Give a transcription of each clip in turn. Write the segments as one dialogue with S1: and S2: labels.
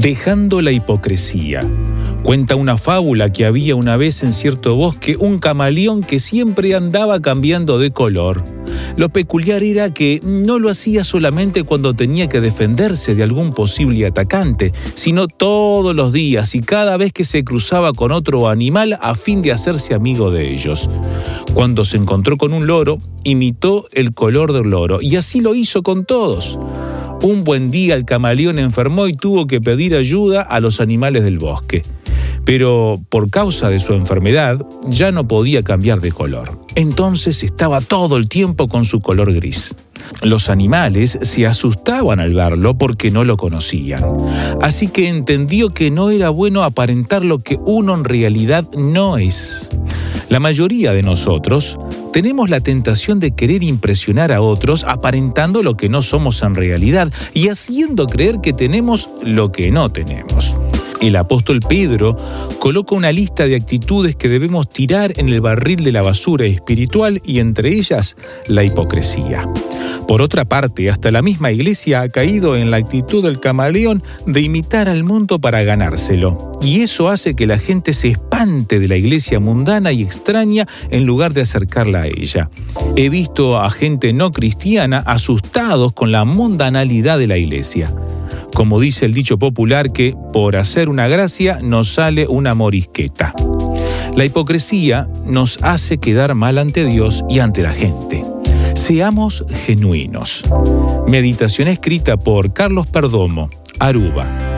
S1: Dejando la hipocresía. Cuenta una fábula que había una vez en cierto bosque un camaleón que siempre andaba cambiando de color. Lo peculiar era que no lo hacía solamente cuando tenía que defenderse de algún posible atacante, sino todos los días y cada vez que se cruzaba con otro animal a fin de hacerse amigo de ellos. Cuando se encontró con un loro, imitó el color del loro y así lo hizo con todos. Un buen día el camaleón enfermó y tuvo que pedir ayuda a los animales del bosque. Pero por causa de su enfermedad ya no podía cambiar de color. Entonces estaba todo el tiempo con su color gris. Los animales se asustaban al verlo porque no lo conocían. Así que entendió que no era bueno aparentar lo que uno en realidad no es. La mayoría de nosotros tenemos la tentación de querer impresionar a otros aparentando lo que no somos en realidad y haciendo creer que tenemos lo que no tenemos. El apóstol Pedro coloca una lista de actitudes que debemos tirar en el barril de la basura espiritual y entre ellas la hipocresía. Por otra parte, hasta la misma iglesia ha caído en la actitud del camaleón de imitar al mundo para ganárselo. Y eso hace que la gente se espante de la iglesia mundana y extraña en lugar de acercarla a ella. He visto a gente no cristiana asustados con la mundanalidad de la iglesia como dice el dicho popular que por hacer una gracia nos sale una morisqueta. La hipocresía nos hace quedar mal ante Dios y ante la gente. Seamos genuinos. Meditación escrita por Carlos Perdomo, Aruba.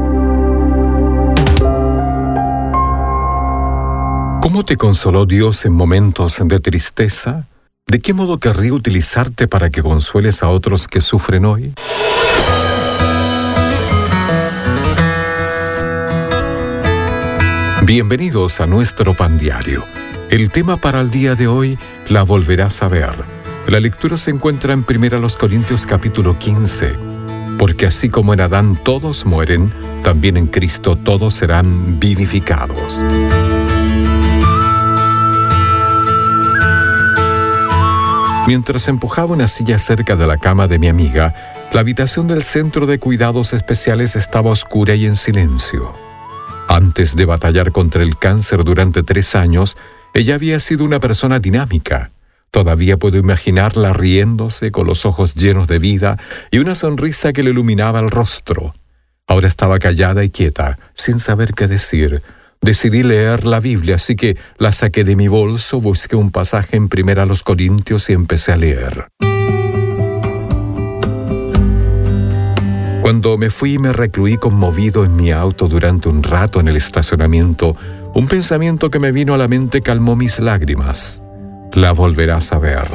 S2: ¿Cómo te consoló Dios en momentos de tristeza? ¿De qué modo querría utilizarte para que consueles a otros que sufren hoy? Bienvenidos a nuestro pan diario. El tema para el día de hoy la volverás a ver. La lectura se encuentra en 1 Corintios capítulo 15. Porque así como en Adán todos mueren, también en Cristo todos serán vivificados. Mientras empujaba una silla cerca de la cama de mi amiga, la habitación del centro de cuidados especiales estaba oscura y en silencio. Antes de batallar contra el cáncer durante tres años, ella había sido una persona dinámica. Todavía puedo imaginarla riéndose con los ojos llenos de vida y una sonrisa que le iluminaba el rostro. Ahora estaba callada y quieta, sin saber qué decir, Decidí leer la Biblia, así que la saqué de mi bolso, busqué un pasaje en Primera los Corintios y empecé a leer. Cuando me fui y me recluí conmovido en mi auto durante un rato en el estacionamiento, un pensamiento que me vino a la mente calmó mis lágrimas. La volverás a ver.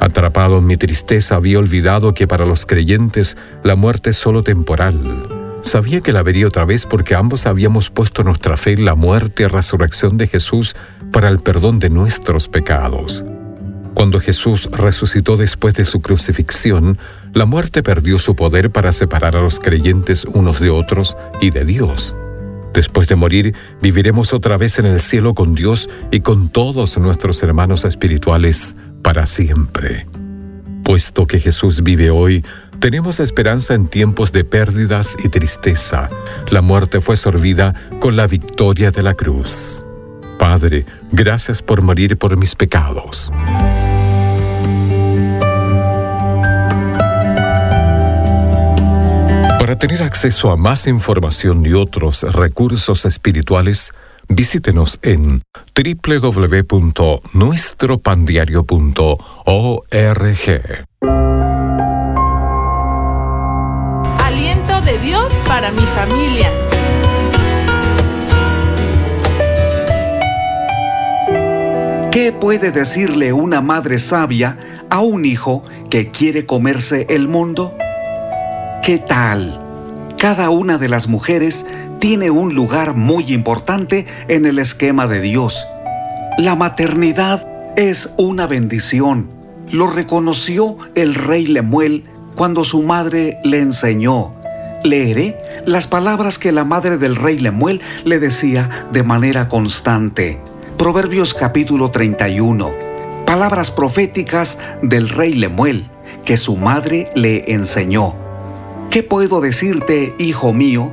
S2: Atrapado en mi tristeza había olvidado que para los creyentes la muerte es solo temporal Sabía que la vería otra vez porque ambos habíamos puesto nuestra fe en la muerte y resurrección de Jesús para el perdón de nuestros pecados. Cuando Jesús resucitó después de su crucifixión, la muerte perdió su poder para separar a los creyentes unos de otros y de Dios. Después de morir, viviremos otra vez en el cielo con Dios y con todos nuestros hermanos espirituales para siempre. Puesto que Jesús vive hoy, tenemos esperanza en tiempos de pérdidas y tristeza. La muerte fue sorbida con la victoria de la cruz. Padre, gracias por morir por mis pecados. Para tener acceso a más información y otros recursos espirituales, visítenos en www.nuestropandiario.org.
S3: para mi familia.
S4: ¿Qué puede decirle una madre sabia a un hijo que quiere comerse el mundo? ¿Qué tal? Cada una de las mujeres tiene un lugar muy importante en el esquema de Dios. La maternidad es una bendición. Lo reconoció el rey Lemuel cuando su madre le enseñó. Leeré las palabras que la madre del rey Lemuel le decía de manera constante. Proverbios capítulo 31. Palabras proféticas del rey Lemuel que su madre le enseñó. ¿Qué puedo decirte, hijo mío?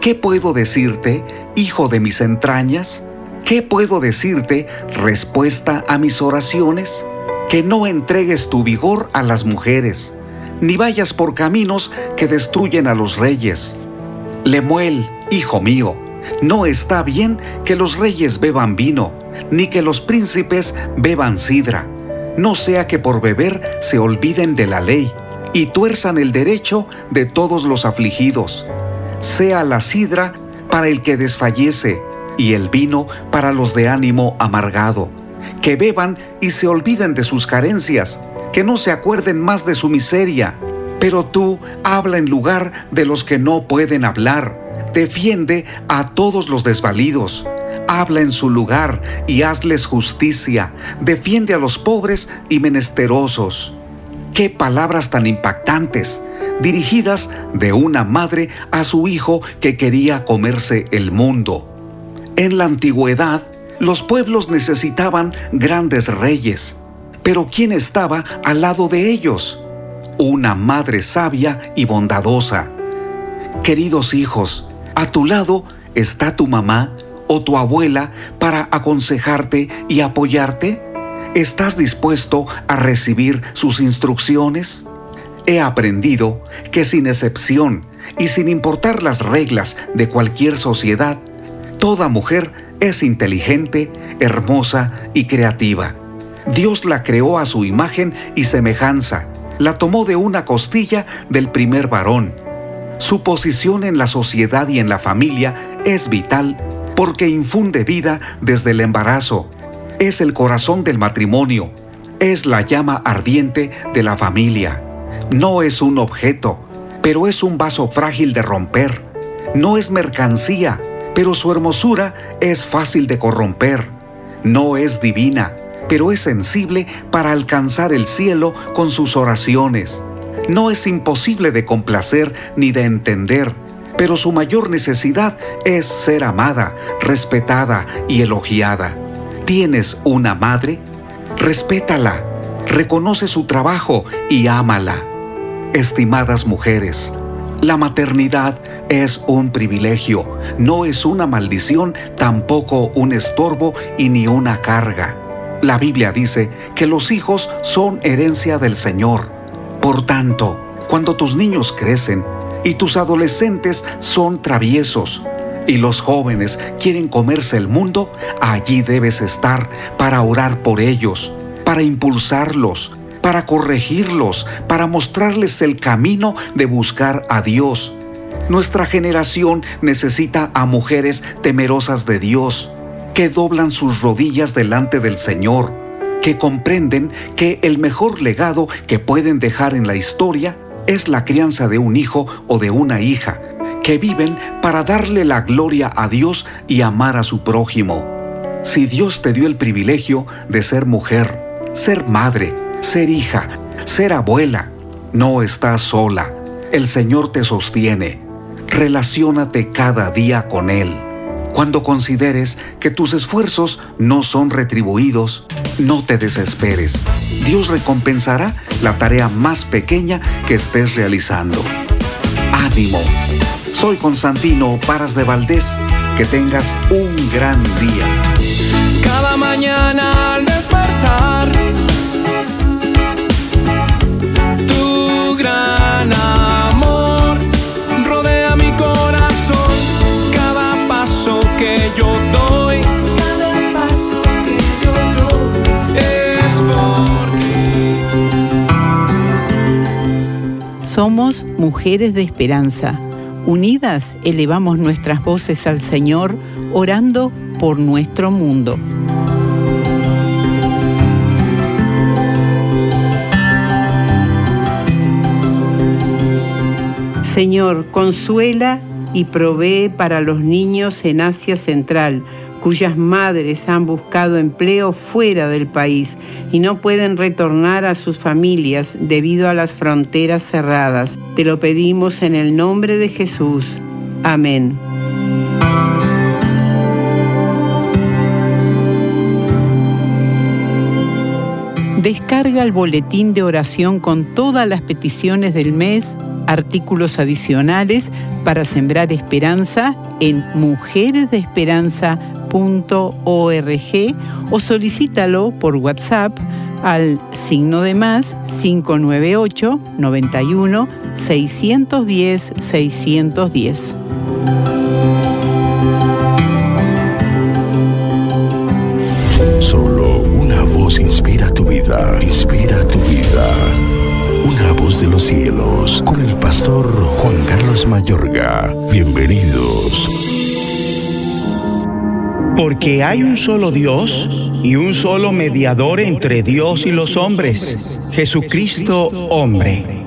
S4: ¿Qué puedo decirte, hijo de mis entrañas? ¿Qué puedo decirte, respuesta a mis oraciones? Que no entregues tu vigor a las mujeres, ni vayas por caminos que destruyen a los reyes. Lemuel, hijo mío, no está bien que los reyes beban vino, ni que los príncipes beban sidra, no sea que por beber se olviden de la ley y tuerzan el derecho de todos los afligidos. Sea la sidra para el que desfallece y el vino para los de ánimo amargado. Que beban y se olviden de sus carencias, que no se acuerden más de su miseria. Pero tú habla en lugar de los que no pueden hablar Defiende a todos los desvalidos. Habla en su lugar y hazles justicia. Defiende a los pobres y menesterosos. Qué palabras tan impactantes, dirigidas de una madre a su hijo que quería comerse el mundo. En la antigüedad, los pueblos necesitaban grandes reyes, pero ¿quién estaba al lado de ellos? Una madre sabia y bondadosa. Queridos hijos, a tu lado está tu mamá o tu abuela para aconsejarte y apoyarte. ¿Estás dispuesto a recibir sus instrucciones? He aprendido que sin excepción y sin importar las reglas de cualquier sociedad, toda mujer es inteligente, hermosa y creativa. Dios la creó a su imagen y semejanza, la tomó de una costilla del primer varón su posición en la sociedad y en la familia es vital porque infunde vida desde el embarazo. Es el corazón del matrimonio. Es la llama ardiente de la familia. No es un objeto, pero es un vaso frágil de romper. No es mercancía, pero su hermosura es fácil de corromper. No es divina, pero es sensible para alcanzar el cielo con sus oraciones no es imposible de complacer ni de entender, pero su mayor necesidad es ser amada, respetada y elogiada. ¿Tienes una madre? Respétala, reconoce su trabajo y ámala. Estimadas mujeres, la maternidad es un privilegio, no es una maldición, tampoco un estorbo y ni una carga. La Biblia dice que los hijos son herencia del Señor por tanto, cuando tus niños crecen y tus adolescentes son traviesos y los jóvenes quieren comerse el mundo, allí debes estar para orar por ellos, para impulsarlos, para corregirlos, para mostrarles el camino de buscar a Dios. Nuestra generación necesita a mujeres temerosas de Dios, que doblan sus rodillas delante del Señor, que comprenden que el mejor legado que pueden dejar en la historia es la crianza de un hijo o de una hija, que viven para darle la gloria a Dios y amar a su prójimo. Si Dios te dio el privilegio de ser mujer, ser madre, ser hija, ser abuela. No estás sola. El Señor te sostiene. Relaciónate cada día con Él. Cuando consideres que tus esfuerzos no son retribuidos, no te desesperes. Dios recompensará la tarea más pequeña que estés realizando. Ánimo. Soy Constantino Paras de Valdés. Que tengas un gran día.
S5: Cada mañana al despertar.
S6: Somos mujeres de esperanza. Unidas elevamos nuestras voces al Señor, orando por nuestro mundo. Señor, consuela y provee para los niños en Asia Central, cuyas madres han buscado empleo fuera del país y no pueden retornar a sus familias debido a las fronteras cerradas. Te lo pedimos en el nombre de Jesús. Amén. Descarga el boletín de oración con todas las peticiones del mes, artículos adicionales para sembrar esperanza en o solicítalo por WhatsApp al signo de más 598 91 610 610.
S7: Solo una voz inspira tu vida, inspira tu vida. Una voz de los cielos, con el pastor Juan Carlos Mayorga. Bienvenidos.
S8: Porque hay un solo Dios y un solo mediador entre Dios y los hombres, Jesucristo hombre.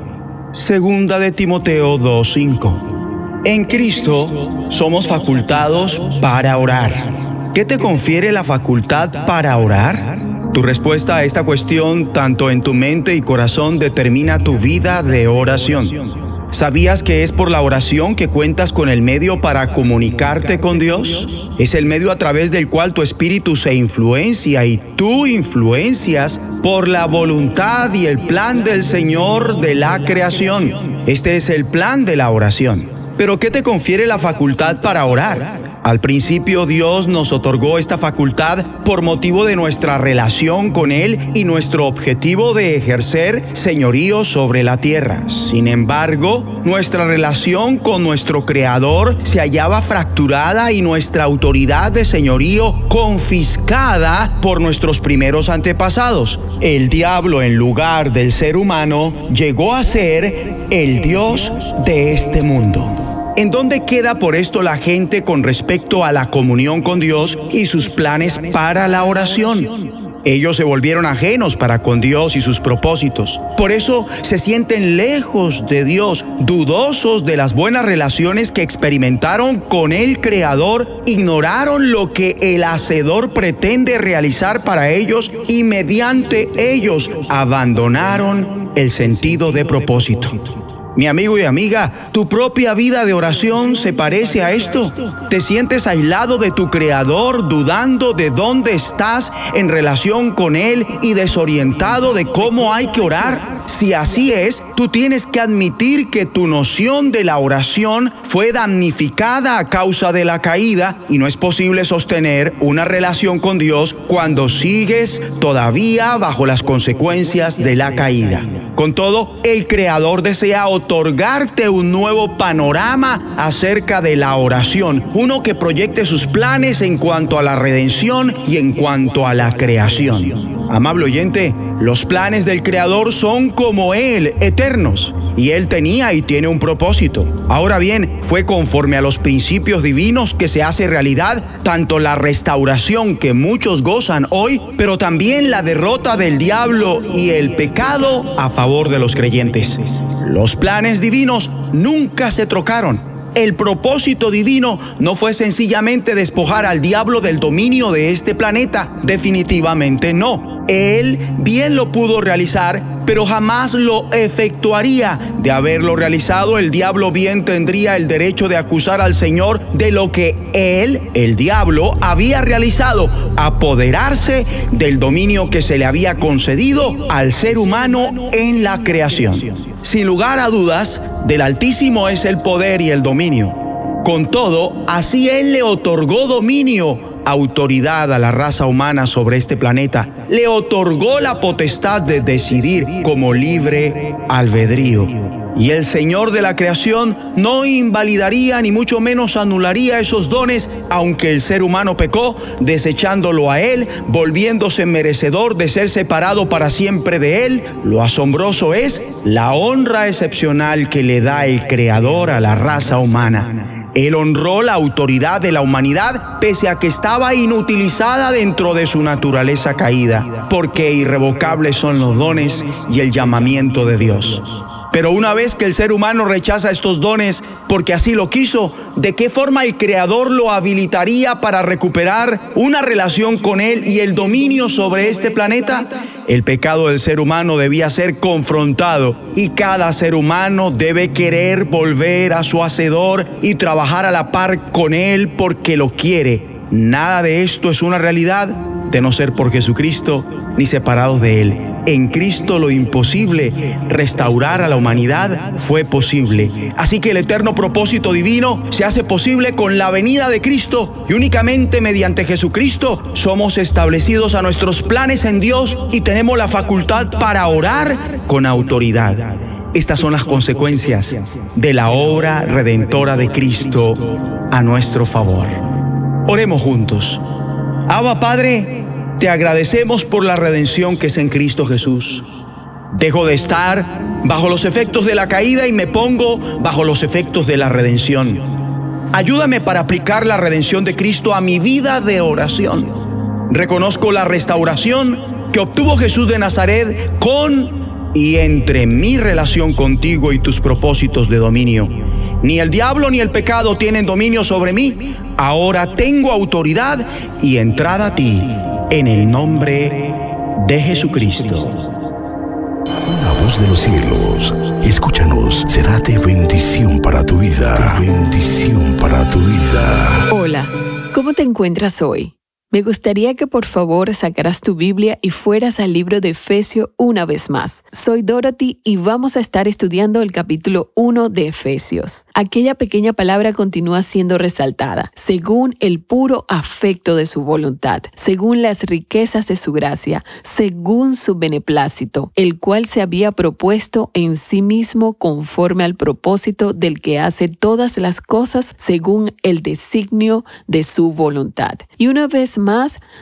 S8: Segunda de Timoteo 2.5. En Cristo somos facultados para orar. ¿Qué te confiere la facultad para orar? Tu respuesta a esta cuestión, tanto en tu mente y corazón, determina tu vida de oración. ¿Sabías que es por la oración que cuentas con el medio para comunicarte con Dios? Es el medio a través del cual tu espíritu se influencia y tú influencias por la voluntad y el plan del Señor de la creación. Este es el plan de la oración. Pero ¿qué te confiere la facultad para orar? Al principio Dios nos otorgó esta facultad por motivo de nuestra relación con Él y nuestro objetivo de ejercer señorío sobre la tierra. Sin embargo, nuestra relación con nuestro Creador se hallaba fracturada y nuestra autoridad de señorío confiscada por nuestros primeros antepasados. El diablo en lugar del ser humano llegó a ser el Dios de este mundo. ¿En dónde queda por esto la gente con respecto a la comunión con Dios y sus planes para la oración? Ellos se volvieron ajenos para con Dios y sus propósitos. Por eso se sienten lejos de Dios, dudosos de las buenas relaciones que experimentaron con el Creador, ignoraron lo que el Hacedor pretende realizar para ellos y mediante ellos abandonaron el sentido de propósito. Mi amigo y amiga, tu propia vida de oración se parece a esto. Te sientes aislado de tu Creador, dudando de dónde estás en relación con Él y desorientado de cómo hay que orar. Si así es, tú tienes que admitir que tu noción de la oración fue damnificada a causa de la caída y no es posible sostener una relación con Dios cuando sigues todavía bajo las consecuencias de la caída. Con todo, el Creador desea otorgarte un nuevo panorama acerca de la oración, uno que proyecte sus planes en cuanto a la redención y en cuanto a la creación. Amable oyente, los planes del Creador son como Él, eternos, y Él tenía y tiene un propósito. Ahora bien, fue conforme a los principios divinos que se hace realidad tanto la restauración que muchos gozan hoy, pero también la derrota del diablo y el pecado a favor de los creyentes. Los planes divinos nunca se trocaron. El propósito divino no fue sencillamente despojar al diablo del dominio de este planeta, definitivamente no. Él bien lo pudo realizar, pero jamás lo efectuaría. De haberlo realizado, el diablo bien tendría el derecho de acusar al Señor de lo que Él, el diablo, había realizado, apoderarse del dominio que se le había concedido al ser humano en la creación. Sin lugar a dudas, del Altísimo es el poder y el dominio. Con todo, así Él le otorgó dominio autoridad a la raza humana sobre este planeta, le otorgó la potestad de decidir como libre albedrío. Y el Señor de la creación no invalidaría ni mucho menos anularía esos dones, aunque el ser humano pecó, desechándolo a Él, volviéndose merecedor de ser separado para siempre de Él. Lo asombroso es la honra excepcional que le da el Creador a la raza humana. Él honró la autoridad de la humanidad pese a que estaba inutilizada dentro de su naturaleza caída, porque irrevocables son los dones y el llamamiento de Dios. Pero una vez que el ser humano rechaza estos dones porque así lo quiso, ¿de qué forma el Creador lo habilitaría para recuperar una relación con Él y el dominio sobre este planeta? El pecado del ser humano debía ser confrontado y cada ser humano debe querer volver a su Hacedor y trabajar a la par con Él porque lo quiere. Nada de esto es una realidad de no ser por Jesucristo ni separados de Él. En Cristo lo imposible, restaurar a la humanidad, fue posible. Así que el eterno propósito divino se hace posible con la venida de Cristo y únicamente mediante Jesucristo somos establecidos a nuestros planes en Dios y tenemos la facultad para orar con autoridad. Estas son las consecuencias de la obra redentora de Cristo a nuestro favor. Oremos juntos. Abba Padre, te agradecemos por la redención que es en Cristo Jesús. Dejo de estar bajo los efectos de la caída y me pongo bajo los efectos de la redención. Ayúdame para aplicar la redención de Cristo a mi vida de oración. Reconozco la restauración que obtuvo Jesús de Nazaret con y entre mi relación contigo y tus propósitos de dominio. Ni el diablo ni el pecado tienen dominio sobre mí. Ahora tengo autoridad y entrada a ti en el nombre de Jesucristo.
S7: La voz de los cielos, escúchanos, será de bendición para tu vida. De bendición para tu vida.
S9: Hola, ¿cómo te encuentras hoy? Me gustaría que por favor sacaras tu Biblia y fueras al libro de Efesio una vez más. Soy Dorothy y vamos a estar estudiando el capítulo 1 de Efesios. Aquella pequeña palabra continúa siendo resaltada, según el puro afecto de su voluntad, según las riquezas de su gracia, según su beneplácito, el cual se había propuesto en sí mismo conforme al propósito del que hace todas las cosas según el designio de su voluntad. Y una vez más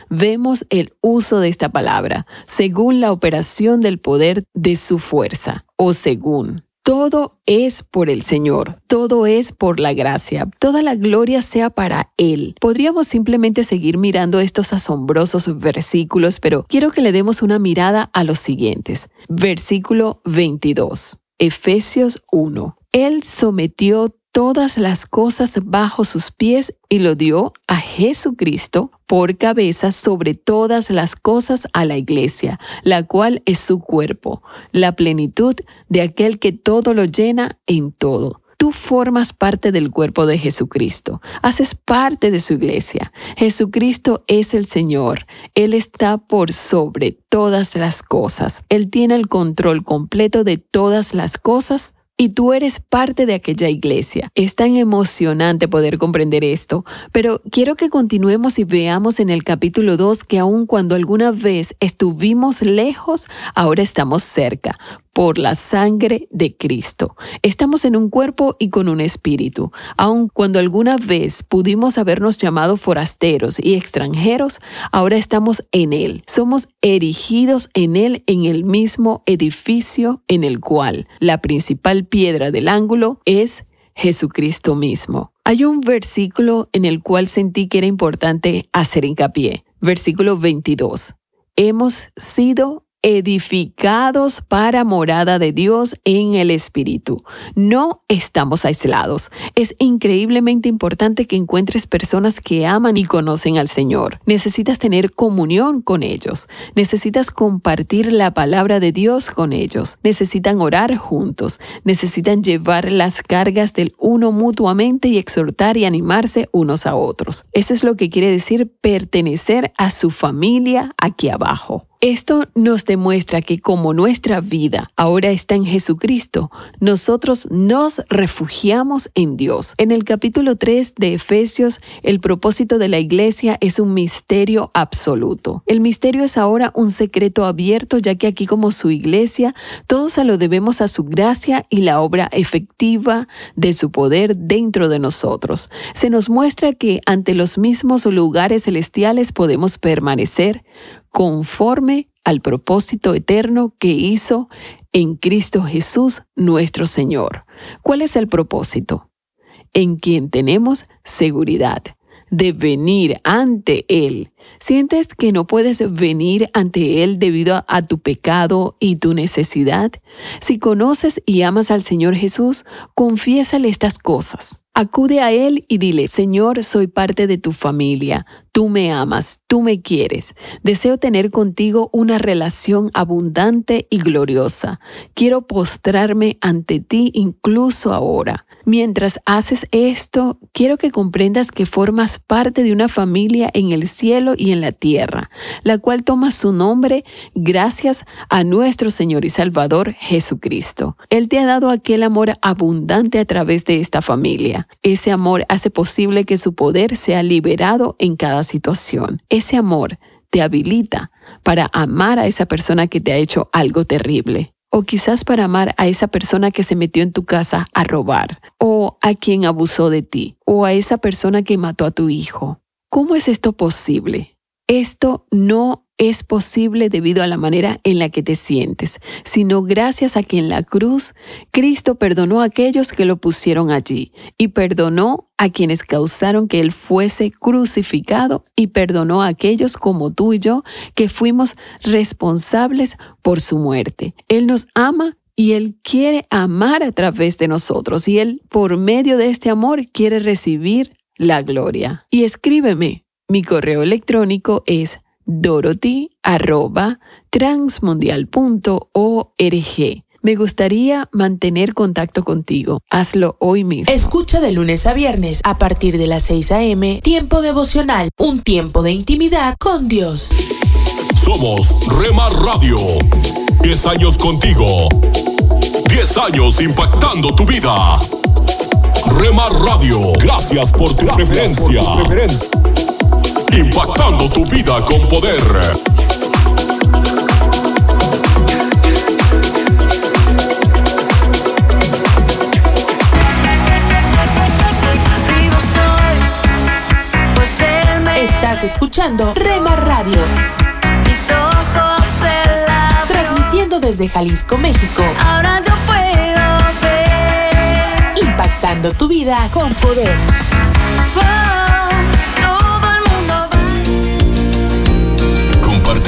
S9: vemos el uso de esta palabra, según la operación del poder de su fuerza, o según. Todo es por el Señor, todo es por la gracia, toda la gloria sea para Él. Podríamos simplemente seguir mirando estos asombrosos versículos, pero quiero que le demos una mirada a los siguientes. Versículo 22, Efesios 1. Él sometió todas las cosas bajo sus pies y lo dio a Jesucristo por cabeza sobre todas las cosas a la iglesia, la cual es su cuerpo, la plenitud de aquel que todo lo llena en todo. Tú formas parte del cuerpo de Jesucristo, haces parte de su iglesia. Jesucristo es el Señor, Él está por sobre todas las cosas, Él tiene el control completo de todas las cosas y tú eres parte de aquella iglesia. Es tan emocionante poder comprender esto, pero quiero que continuemos y veamos en el capítulo 2 que aun cuando alguna vez estuvimos lejos, ahora estamos cerca por la sangre de Cristo. Estamos en un cuerpo y con un espíritu. Aun cuando alguna vez pudimos habernos llamado forasteros y extranjeros, ahora estamos en Él. Somos erigidos en Él en el mismo edificio en el cual la principal piedra del ángulo es Jesucristo mismo. Hay un versículo en el cual sentí que era importante hacer hincapié. Versículo 22. Hemos sido edificados para morada de Dios en el Espíritu. No estamos aislados. Es increíblemente importante que encuentres personas que aman y conocen al Señor. Necesitas tener comunión con ellos. Necesitas compartir la palabra de Dios con ellos. Necesitan orar juntos. Necesitan llevar las cargas del uno mutuamente y exhortar y animarse unos a otros. Eso es lo que quiere decir pertenecer a su familia aquí abajo. Esto nos demuestra que como nuestra vida ahora está en Jesucristo, nosotros nos refugiamos en Dios. En el capítulo 3 de Efesios, el propósito de la iglesia es un misterio absoluto. El misterio es ahora un secreto abierto, ya que aquí como su iglesia, todos lo debemos a su gracia y la obra efectiva de su poder dentro de nosotros. Se nos muestra que ante los mismos lugares celestiales podemos permanecer conforme al propósito eterno que hizo en Cristo Jesús nuestro Señor. ¿Cuál es el propósito? En quien tenemos seguridad de venir ante Él. ¿Sientes que no puedes venir ante Él debido a, tu pecado y tu necesidad? Si conoces y amas al Señor Jesús, confiésale estas cosas. Acude a Él y dile, Señor, soy parte de tu familia, tú me amas, tú me quieres, deseo tener contigo una relación abundante y gloriosa. Quiero postrarme ante ti incluso ahora. Mientras haces esto, quiero que comprendas que formas parte de una familia en el cielo y en la tierra, la cual toma su nombre gracias a nuestro Señor y Salvador Jesucristo. Él te ha dado aquel amor abundante a través de esta familia. Ese amor hace posible que su poder sea liberado en cada situación. Ese amor te habilita para amar a esa persona que te ha hecho algo terrible o quizás para amar a esa persona que se metió en tu casa a robar, o a quien abusó de ti, o a esa persona que mató a tu hijo. ¿Cómo es esto posible? Esto no es posible debido a la manera en la que te sientes, sino gracias a que en la cruz Cristo perdonó a aquellos que lo pusieron allí y perdonó a quienes causaron que Él fuese crucificado y perdonó a aquellos como tú y yo que fuimos responsables por su muerte. Él nos ama y Él quiere amar a través de nosotros y Él por medio de este amor quiere recibir la gloria. Y escríbeme, mi correo electrónico es dorothy@transmundial.org. Me gustaría mantener contacto contigo. Hazlo hoy mismo.
S10: Escucha de lunes a viernes a partir de las 6 a.m. Tiempo devocional, un tiempo de intimidad con Dios.
S11: Somos Rema Radio. 10 años contigo. 10 años impactando tu vida. Rema Radio. Gracias por tu preferencia. Impactando tu vida con poder.
S10: Estás escuchando Rema Radio.
S12: Mis ojos se
S10: Transmitiendo desde Jalisco, México.
S12: Ahora yo puedo ver.
S10: Impactando tu vida con poder.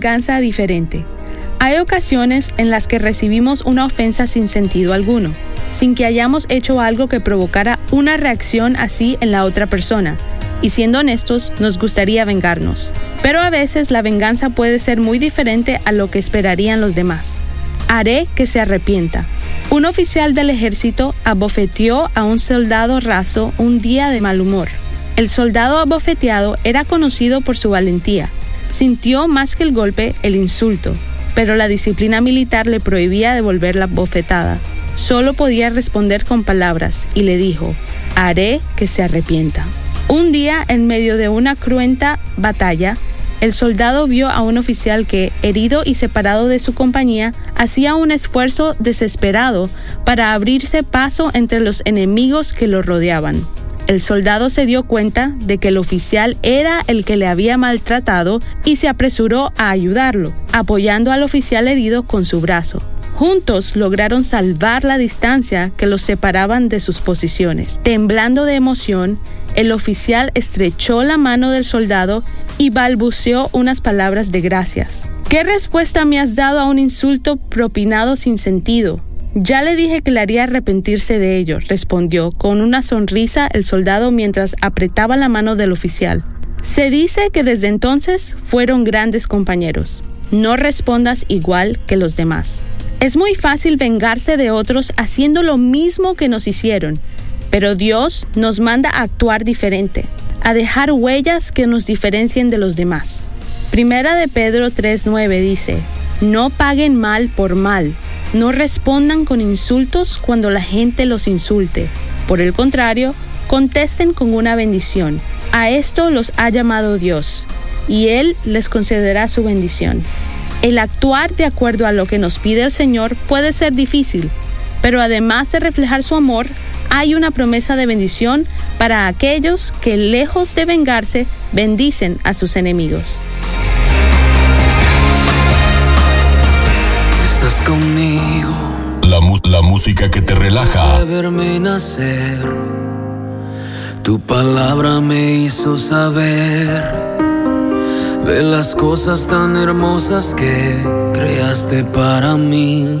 S13: venganza diferente. Hay ocasiones en las que recibimos una ofensa sin sentido alguno, sin que hayamos hecho algo que provocara una reacción así en la otra persona. Y siendo honestos, nos gustaría vengarnos. Pero a veces la venganza puede ser muy diferente a lo que esperarían los demás. Haré que se arrepienta. Un oficial del ejército abofeteó a un soldado raso un día de mal humor. El soldado abofeteado era conocido por su valentía. Sintió más que el golpe el insulto, pero la disciplina militar le prohibía devolver la bofetada. Solo podía responder con palabras y le dijo, haré que se arrepienta. Un día, en medio de una cruenta batalla, el soldado vio a un oficial que, herido y separado de su compañía, hacía un esfuerzo desesperado para abrirse paso entre los enemigos que lo rodeaban. El soldado se dio cuenta de que el oficial era el que le había maltratado y se apresuró a ayudarlo, apoyando al oficial herido con su brazo. Juntos lograron salvar la distancia que los separaban de sus posiciones. Temblando de emoción, el oficial estrechó la mano del soldado y balbuceó unas palabras de gracias. ¿Qué respuesta me has dado a un insulto propinado sin sentido? Ya le dije que le haría arrepentirse de ello, respondió con una sonrisa el soldado mientras apretaba la mano del oficial. Se dice que desde entonces fueron grandes compañeros. No respondas igual que los demás. Es muy fácil vengarse de otros haciendo lo mismo que nos hicieron, pero Dios nos manda a actuar diferente, a dejar huellas que nos diferencien de los demás. Primera de Pedro 3:9 dice, no paguen mal por mal, no respondan con insultos cuando la gente los insulte. Por el contrario, contesten con una bendición. A esto los ha llamado Dios, y Él les concederá su bendición. El actuar de acuerdo a lo que nos pide el Señor puede ser difícil, pero además de reflejar su amor, hay una promesa de bendición para aquellos que lejos de vengarse, bendicen a sus enemigos.
S5: Estás conmigo.
S11: La, mu- la música que te relaja.
S5: Nacer. Tu palabra me hizo saber de las cosas tan hermosas que creaste para mí.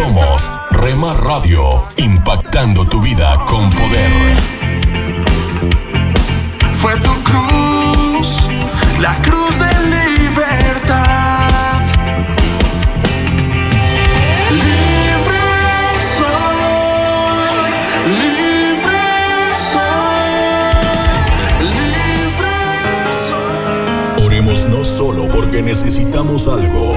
S11: Somos Rema Radio, impactando tu vida con poder.
S14: Fue tu cruz, la cruz de libertad. Libre soy, libre soy, libre
S11: Oremos no solo porque necesitamos algo,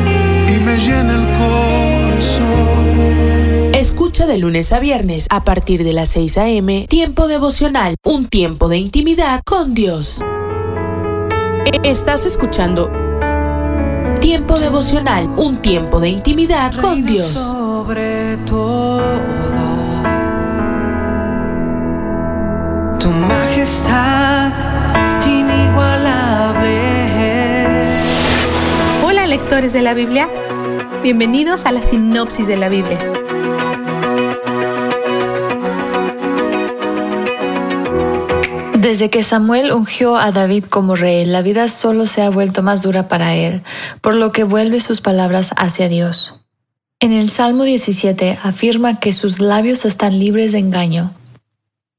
S10: Escucha de lunes a viernes a partir de las 6 a.m. Tiempo devocional, un tiempo de intimidad con Dios.
S3: Estás escuchando
S10: Tiempo devocional, un tiempo de intimidad con Dios.
S5: Sobre todo, tu majestad inigualable.
S15: Hola lectores de la Biblia, bienvenidos a la sinopsis de la Biblia.
S16: Desde que Samuel ungió a David como rey, la vida solo se ha vuelto más dura para él, por lo que vuelve sus palabras hacia Dios. En el Salmo 17 afirma que sus labios están libres de engaño.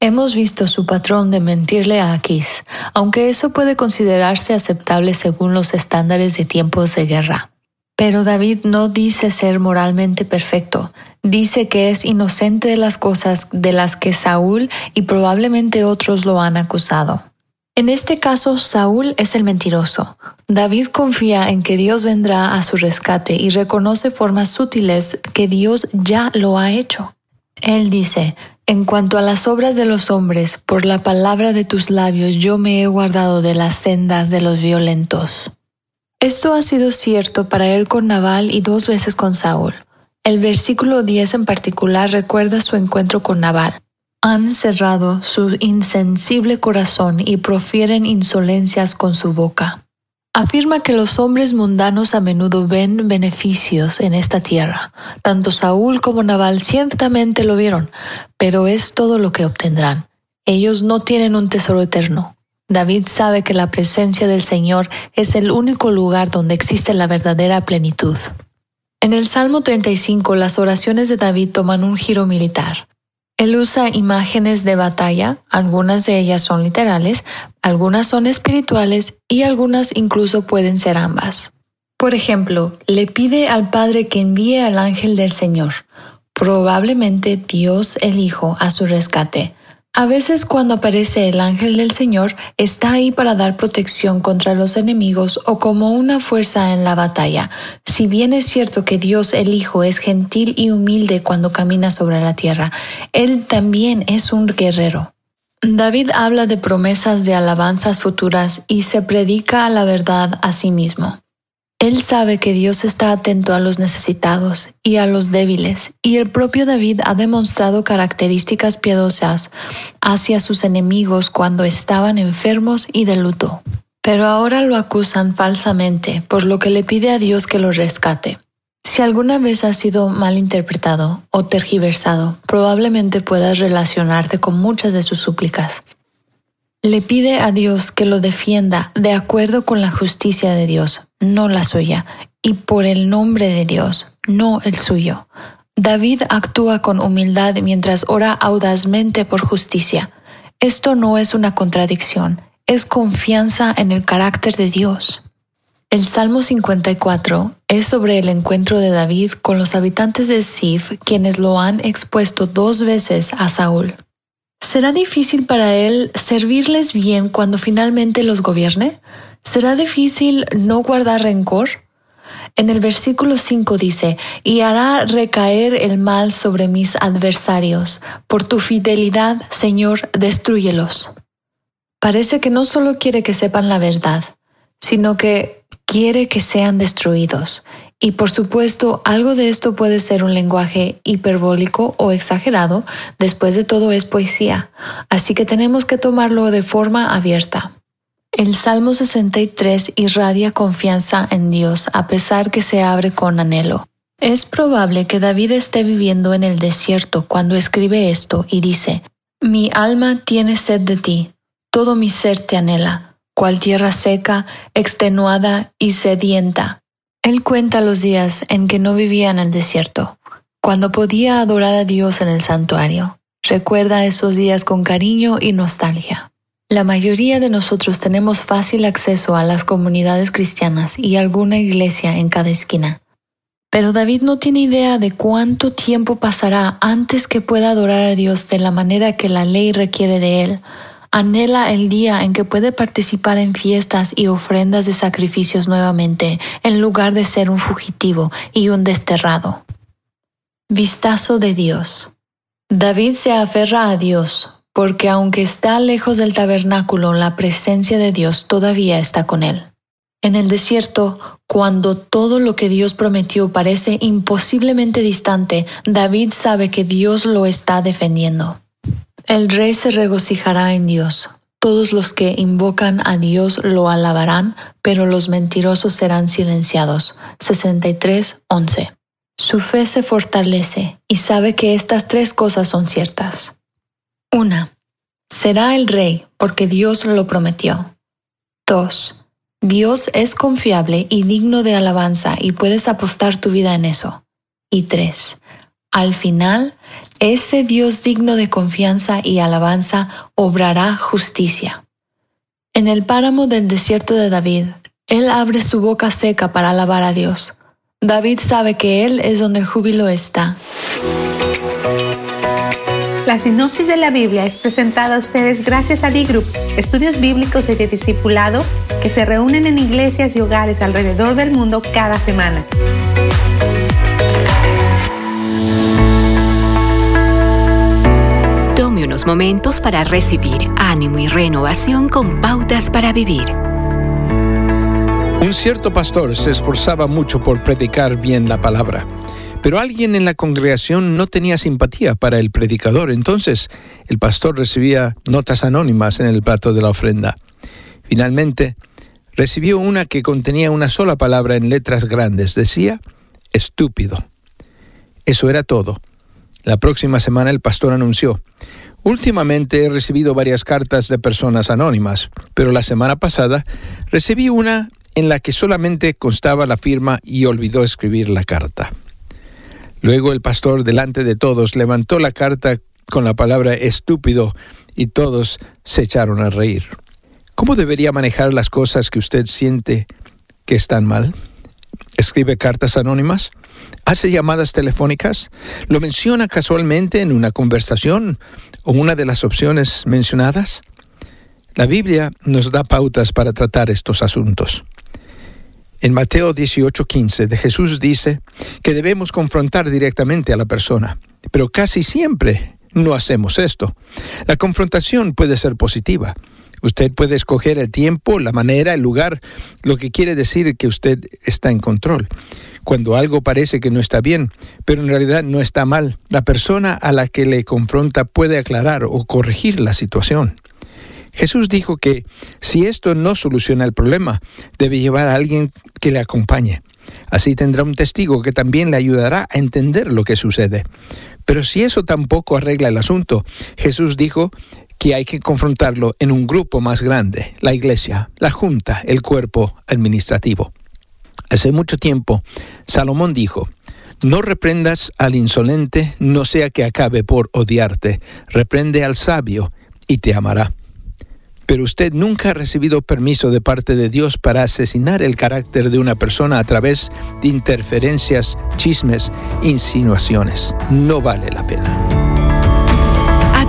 S16: Hemos visto su patrón de mentirle a Aquís, aunque eso puede considerarse aceptable según los estándares de tiempos de guerra. Pero David no dice ser moralmente perfecto, dice que es inocente de las cosas de las que Saúl y probablemente otros lo han acusado. En este caso, Saúl es el mentiroso. David confía en que Dios vendrá a su rescate y reconoce formas sutiles que Dios ya lo ha hecho. Él dice, en cuanto a las obras de los hombres, por la palabra de tus labios yo me he guardado de las sendas de los violentos. Esto ha sido cierto para él con Nabal y dos veces con Saúl. El versículo 10 en particular recuerda su encuentro con Nabal. Han cerrado su insensible corazón y profieren insolencias con su boca. Afirma que los hombres mundanos a menudo ven beneficios en esta tierra. Tanto Saúl como Nabal ciertamente lo vieron, pero es todo lo que obtendrán. Ellos no tienen un tesoro eterno. David sabe que la presencia del Señor es el único lugar donde existe la verdadera plenitud. En el Salmo 35 las oraciones de David toman un giro militar. Él usa imágenes de batalla, algunas de ellas son literales, algunas son espirituales y algunas incluso pueden ser ambas. Por ejemplo, le pide al Padre que envíe al ángel del Señor, probablemente Dios el Hijo, a su rescate. A veces cuando aparece el ángel del Señor está ahí para dar protección contra los enemigos o como una fuerza en la batalla. Si bien es cierto que Dios el Hijo es gentil y humilde cuando camina sobre la tierra, Él también es un guerrero. David habla de promesas de alabanzas futuras y se predica la verdad a sí mismo. Él sabe que Dios está atento a los necesitados y a los débiles, y el propio David ha demostrado características piadosas hacia sus enemigos cuando estaban enfermos y de luto. Pero ahora lo acusan falsamente, por lo que le pide a Dios que lo rescate. Si alguna vez has sido mal interpretado o tergiversado, probablemente puedas relacionarte con muchas de sus súplicas. Le pide a Dios que lo defienda de acuerdo con la justicia de Dios, no la suya, y por el nombre de Dios, no el suyo. David actúa con humildad mientras ora audazmente por justicia. Esto no es una contradicción, es confianza en el carácter de Dios. El Salmo 54 es sobre el encuentro de David con los habitantes de Sif, quienes lo han expuesto dos veces a Saúl. ¿Será difícil para él servirles bien cuando finalmente los gobierne? ¿Será difícil no guardar rencor? En el versículo 5 dice, y hará recaer el mal sobre mis adversarios. Por tu fidelidad, Señor, destruyelos. Parece que no solo quiere que sepan la verdad, sino que quiere que sean destruidos. Y por supuesto, algo de esto puede ser un lenguaje hiperbólico o exagerado, después de todo es poesía, así que tenemos que tomarlo de forma abierta. El Salmo 63 irradia confianza en Dios a pesar que se abre con anhelo. Es probable que David esté viviendo en el desierto cuando escribe esto y dice, Mi alma tiene sed de ti, todo mi ser te anhela, cual tierra seca, extenuada y sedienta. Él cuenta los días en que no vivía en el desierto, cuando podía adorar a Dios en el santuario. Recuerda esos días con cariño y nostalgia. La mayoría de nosotros tenemos fácil acceso a las comunidades cristianas y alguna iglesia en cada esquina. Pero David no tiene idea de cuánto tiempo pasará antes que pueda adorar a Dios de la manera que la ley requiere de él. Anhela el día en que puede participar en fiestas y ofrendas de sacrificios nuevamente, en lugar de ser un fugitivo y un desterrado. Vistazo de Dios. David se aferra a Dios, porque aunque está lejos del tabernáculo, la presencia de Dios todavía está con él. En el desierto, cuando todo lo que Dios prometió parece imposiblemente distante, David sabe que Dios lo está defendiendo. El rey se regocijará en Dios. Todos los que invocan a Dios lo alabarán, pero los mentirosos serán silenciados. 63.11. Su fe se fortalece y sabe que estas tres cosas son ciertas. Una, será el rey porque Dios lo prometió. Dos, Dios es confiable y digno de alabanza y puedes apostar tu vida en eso. Y tres, al final, ese Dios digno de confianza y alabanza obrará justicia. En el páramo del desierto de David, él abre su boca seca para alabar a Dios. David sabe que Él es donde el júbilo está.
S15: La sinopsis de la Biblia es presentada a ustedes gracias a D-Group, estudios bíblicos y de discipulado que se reúnen en iglesias y hogares alrededor del mundo cada semana.
S17: Unos momentos para recibir ánimo y renovación con pautas para vivir.
S18: Un cierto pastor se esforzaba mucho por predicar bien la palabra. Pero alguien en la congregación no tenía simpatía para el predicador, entonces el pastor recibía notas anónimas en el plato de la ofrenda. Finalmente, recibió una que contenía una sola palabra en letras grandes. Decía, estúpido. Eso era todo. La próxima semana el pastor anunció, Últimamente he recibido varias cartas de personas anónimas, pero la semana pasada recibí una en la que solamente constaba la firma y olvidó escribir la carta. Luego el pastor delante de todos levantó la carta con la palabra estúpido y todos se echaron a reír. ¿Cómo debería manejar las cosas que usted siente que están mal? ¿Escribe cartas anónimas? ¿Hace llamadas telefónicas? ¿Lo menciona casualmente en una conversación o una de las opciones mencionadas? La Biblia nos da pautas para tratar estos asuntos. En Mateo 18:15 de Jesús dice que debemos confrontar directamente a la persona, pero casi siempre no hacemos esto. La confrontación puede ser positiva. Usted puede escoger el tiempo, la manera, el lugar, lo que quiere decir que usted está en control. Cuando algo parece que no está bien, pero en realidad no está mal, la persona a la que le confronta puede aclarar o corregir la situación. Jesús dijo que si esto no soluciona el problema, debe llevar a alguien que le acompañe. Así tendrá un testigo que también le ayudará a entender lo que sucede. Pero si eso tampoco arregla el asunto, Jesús dijo que hay que confrontarlo en un grupo más grande, la iglesia, la junta, el cuerpo administrativo. Hace mucho tiempo, Salomón dijo, no reprendas al insolente, no sea que acabe por odiarte, reprende al sabio y te amará. Pero usted nunca ha recibido permiso de parte de Dios para asesinar el carácter de una persona a través de interferencias, chismes, insinuaciones. No vale la pena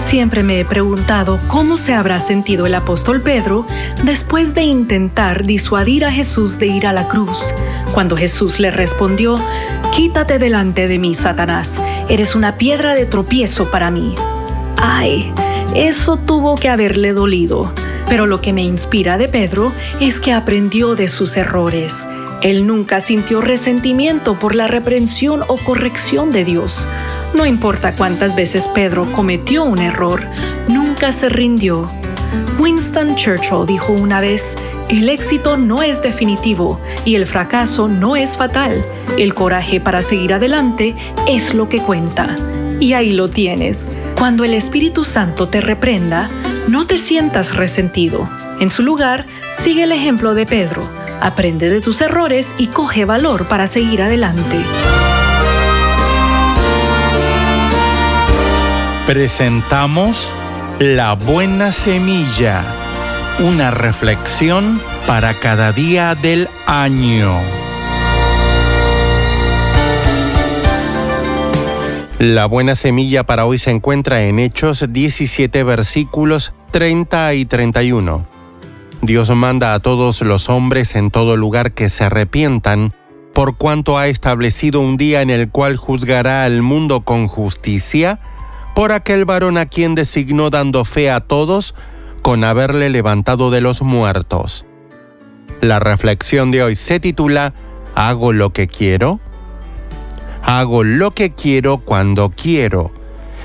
S19: Siempre me he preguntado cómo se habrá sentido el apóstol Pedro después de intentar disuadir a Jesús de ir a la cruz, cuando Jesús le respondió, Quítate delante de mí, Satanás, eres una piedra de tropiezo para mí. Ay, eso tuvo que haberle dolido, pero lo que me inspira de Pedro es que aprendió de sus errores él nunca sintió resentimiento por la reprensión o corrección de Dios. No importa cuántas veces Pedro cometió un error, nunca se rindió. Winston Churchill dijo una vez, el éxito no es definitivo y el fracaso no es fatal. El coraje para seguir adelante es lo que cuenta. Y ahí lo tienes. Cuando el Espíritu Santo te reprenda, no te sientas resentido. En su lugar, sigue el ejemplo de Pedro Aprende de tus errores y coge valor para seguir adelante.
S20: Presentamos La Buena Semilla, una reflexión para cada día del año. La buena semilla para hoy se encuentra en Hechos 17 versículos 30 y 31. Dios manda a todos los hombres en todo lugar que se arrepientan, por cuanto ha establecido un día en el cual juzgará al mundo con justicia, por aquel varón a quien designó dando fe a todos, con haberle levantado de los muertos. La reflexión de hoy se titula ¿Hago lo que quiero? Hago lo que quiero cuando quiero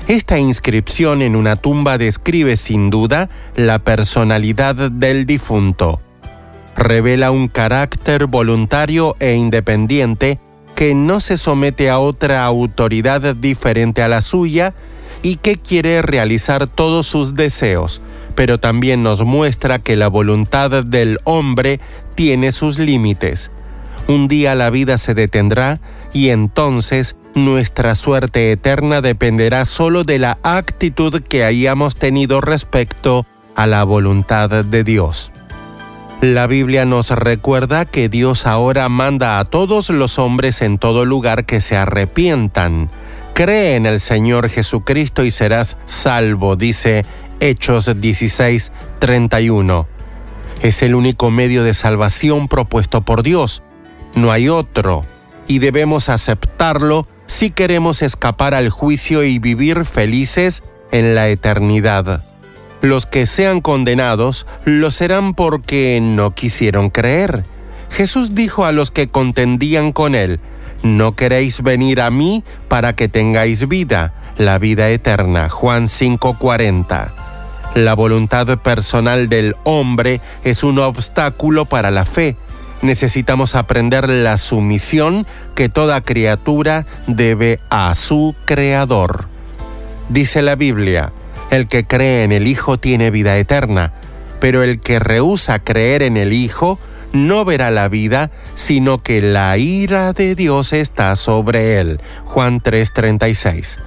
S20: esta inscripción en una tumba describe sin duda la personalidad del difunto. Revela un carácter voluntario e independiente que no se somete a otra autoridad diferente a la suya y que quiere realizar todos sus deseos, pero también nos muestra que la voluntad del hombre tiene sus límites. Un día la vida se detendrá y entonces nuestra suerte eterna dependerá solo de la actitud que hayamos tenido respecto a la voluntad de Dios. La Biblia nos recuerda que Dios ahora manda a todos los hombres en todo lugar que se arrepientan. Cree en el Señor Jesucristo y serás salvo, dice Hechos 16, 31. Es el único medio de salvación propuesto por Dios. No hay otro, y debemos aceptarlo si queremos escapar al juicio y vivir felices en la eternidad. Los que sean condenados lo serán porque no quisieron creer. Jesús dijo a los que contendían con él, No queréis venir a mí para que tengáis vida, la vida eterna. Juan 5:40. La voluntad personal del hombre es un obstáculo para la fe necesitamos aprender la sumisión que toda criatura debe a su Creador. Dice la Biblia, el que cree en el Hijo tiene vida eterna, pero el que rehúsa creer en el Hijo no verá la vida, sino que la ira de Dios está sobre él. Juan 3:36.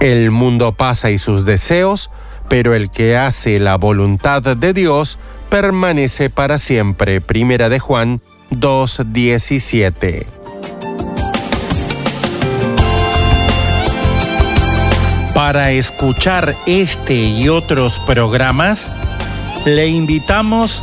S20: El mundo pasa y sus deseos, pero el que hace la voluntad de Dios permanece para siempre. Primera de Juan 2.17. Para escuchar este y otros programas, le invitamos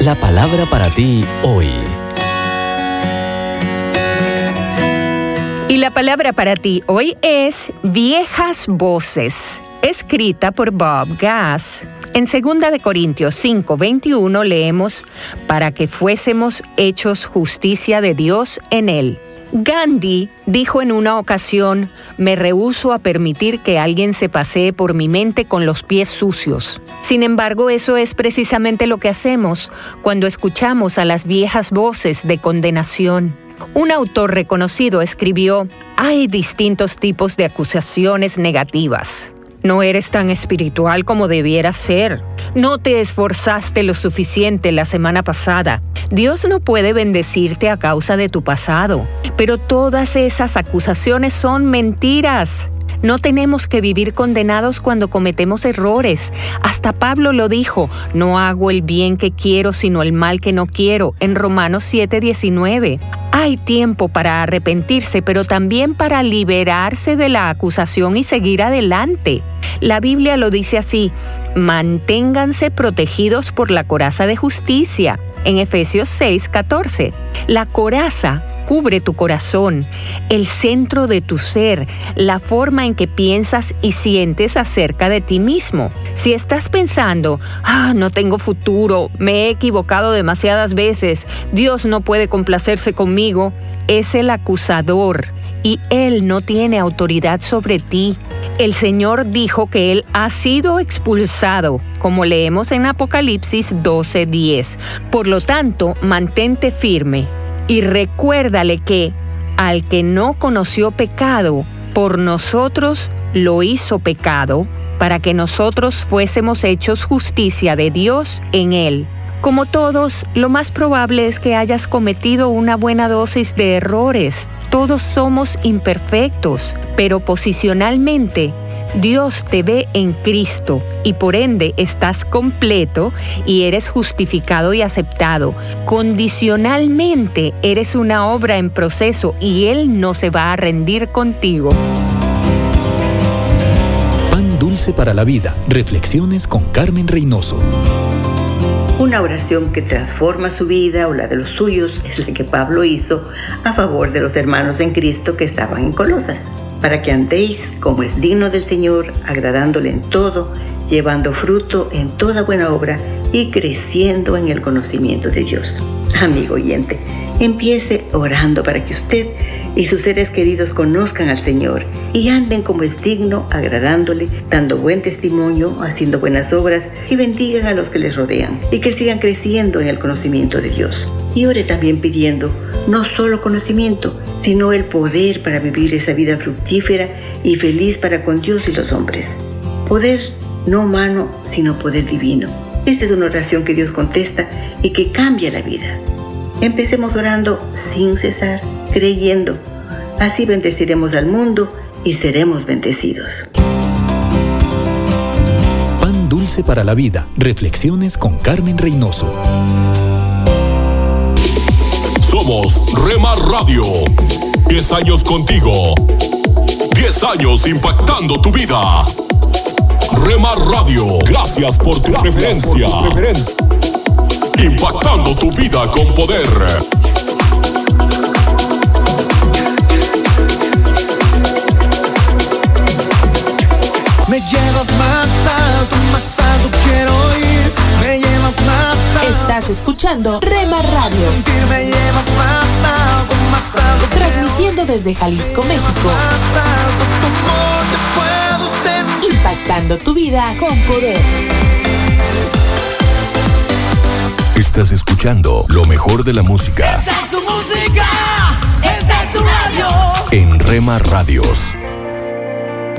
S21: la palabra para ti hoy.
S22: Y la
S23: La palabra para ti hoy es viejas voces, escrita por Bob Gass. En 2 de Corintios 5, 21 leemos, para que fuésemos hechos justicia de Dios en él. Gandhi dijo en una ocasión, me rehúso a permitir que alguien se pasee por mi mente con los pies sucios. Sin embargo, eso es precisamente lo que hacemos cuando escuchamos a las viejas voces de condenación. Un autor reconocido escribió, hay distintos tipos de acusaciones negativas. No eres tan espiritual como debieras ser. No te esforzaste lo suficiente la semana pasada. Dios no puede bendecirte a causa de tu pasado. Pero todas esas acusaciones son mentiras. No tenemos que vivir condenados cuando cometemos errores. Hasta Pablo lo dijo, no hago el bien que quiero, sino el mal que no quiero, en Romanos 7:19. Hay tiempo para arrepentirse, pero también para liberarse de la acusación y seguir adelante. La Biblia lo dice así, manténganse protegidos por la coraza de justicia, en Efesios 6:14. La coraza cubre tu corazón, el centro de tu ser, la forma en que piensas y sientes acerca de ti mismo. Si estás pensando, ah, no tengo futuro, me he equivocado demasiadas veces, Dios no puede complacerse conmigo, es el acusador y Él no tiene autoridad sobre ti. El Señor dijo que Él ha sido expulsado, como leemos en Apocalipsis 12:10. Por lo tanto, mantente firme y recuérdale que al que no conoció pecado, por nosotros lo hizo pecado, para que nosotros fuésemos hechos justicia de Dios en él. Como todos, lo más probable es que hayas cometido una buena dosis de errores. Todos somos imperfectos, pero posicionalmente Dios te ve en Cristo y por ende estás completo y eres justificado y aceptado. Condicionalmente eres una obra en proceso y Él no se va a rendir contigo.
S21: Pan dulce para la vida. Reflexiones con Carmen Reynoso.
S24: Una oración que transforma su vida o la de los suyos es la que Pablo hizo a favor de los hermanos en Cristo que estaban en Colosas para que andéis como es digno del Señor, agradándole en todo, llevando fruto en toda buena obra y creciendo en el conocimiento de Dios. Amigo oyente, empiece orando para que usted y sus seres queridos conozcan al Señor y anden como es digno, agradándole, dando buen testimonio, haciendo buenas obras y bendigan a los que les rodean y que sigan creciendo en el conocimiento de Dios. Y ore también pidiendo no solo conocimiento, sino el poder para vivir esa vida fructífera y feliz para con Dios y los hombres. Poder no humano, sino poder divino. Esta es una oración que Dios contesta y que cambia la vida. Empecemos orando sin cesar, creyendo. Así bendeciremos al mundo y seremos bendecidos.
S21: Pan dulce para la vida. Reflexiones con Carmen Reynoso.
S11: Somos Remar Radio. 10 años contigo. 10 años impactando tu vida. Remar Radio, gracias por tu preferencia. Impactando tu vida con poder.
S5: Me llevas más alto, más alto quiero ir. Me llevas más alto.
S10: Estás escuchando Rema Radio.
S5: Me llevas más alto, más alto.
S10: Transmitiendo desde Jalisco, México. Impactando tu vida con poder.
S11: Estás escuchando lo mejor de la música.
S5: Esta es tu música. Esta es tu radio.
S11: En Rema Radios.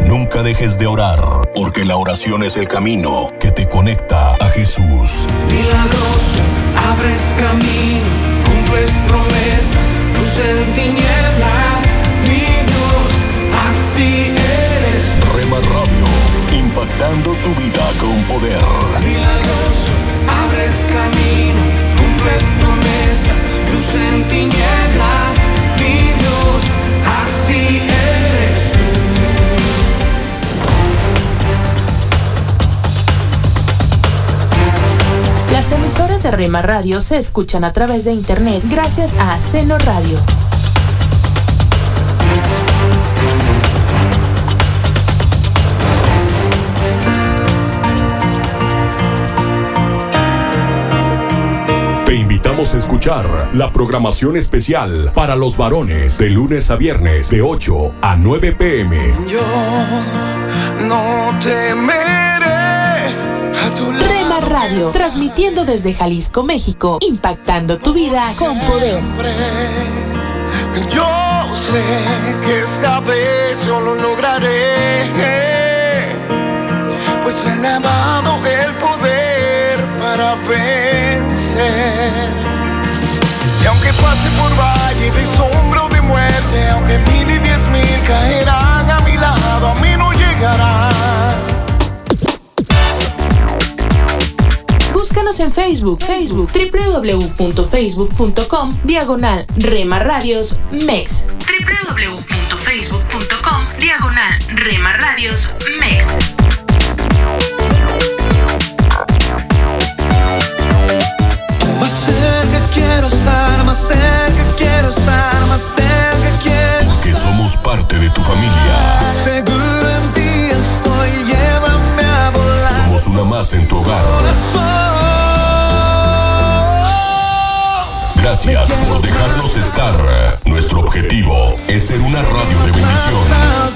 S11: Nunca dejes de orar, porque la oración es el camino que te conecta a Jesús.
S25: Milagroso, abres camino, cumples promesas, luz en tinieblas, mi Dios, así eres.
S11: Rema Radio, impactando tu vida con poder.
S25: Milagroso, abres camino, cumples promesas, luz en tinieblas, mi Dios, así eres tú.
S10: Las emisoras de Rema Radio se escuchan a través de internet gracias a Seno Radio.
S11: Invitamos a escuchar la programación especial para los varones de lunes a viernes de 8 a 9 pm.
S5: Yo no temeré a tu lado.
S10: Rema Radio, transmitiendo desde Jalisco, México, impactando tu vida con poder.
S5: Yo sé que esta vez yo lo lograré. Pues he dado el poder para vencer. Y aunque pase por valle de sombra o de muerte, aunque mil y diez mil caerán a mi lado, a mí no llegarán.
S10: Búscanos en Facebook, Facebook, www.facebook.com, diagonal Rema Radios MEX. www.facebook.com, diagonal Rema Radios MEX.
S5: Quiero estar, más cerca quiero estar, más cerca quiero
S11: Que somos parte de tu familia.
S5: Seguro en ti estoy, llévame a volar.
S11: Somos una más en tu hogar. Gracias por dejarnos estar. Nuestro objetivo es ser una radio de bendición.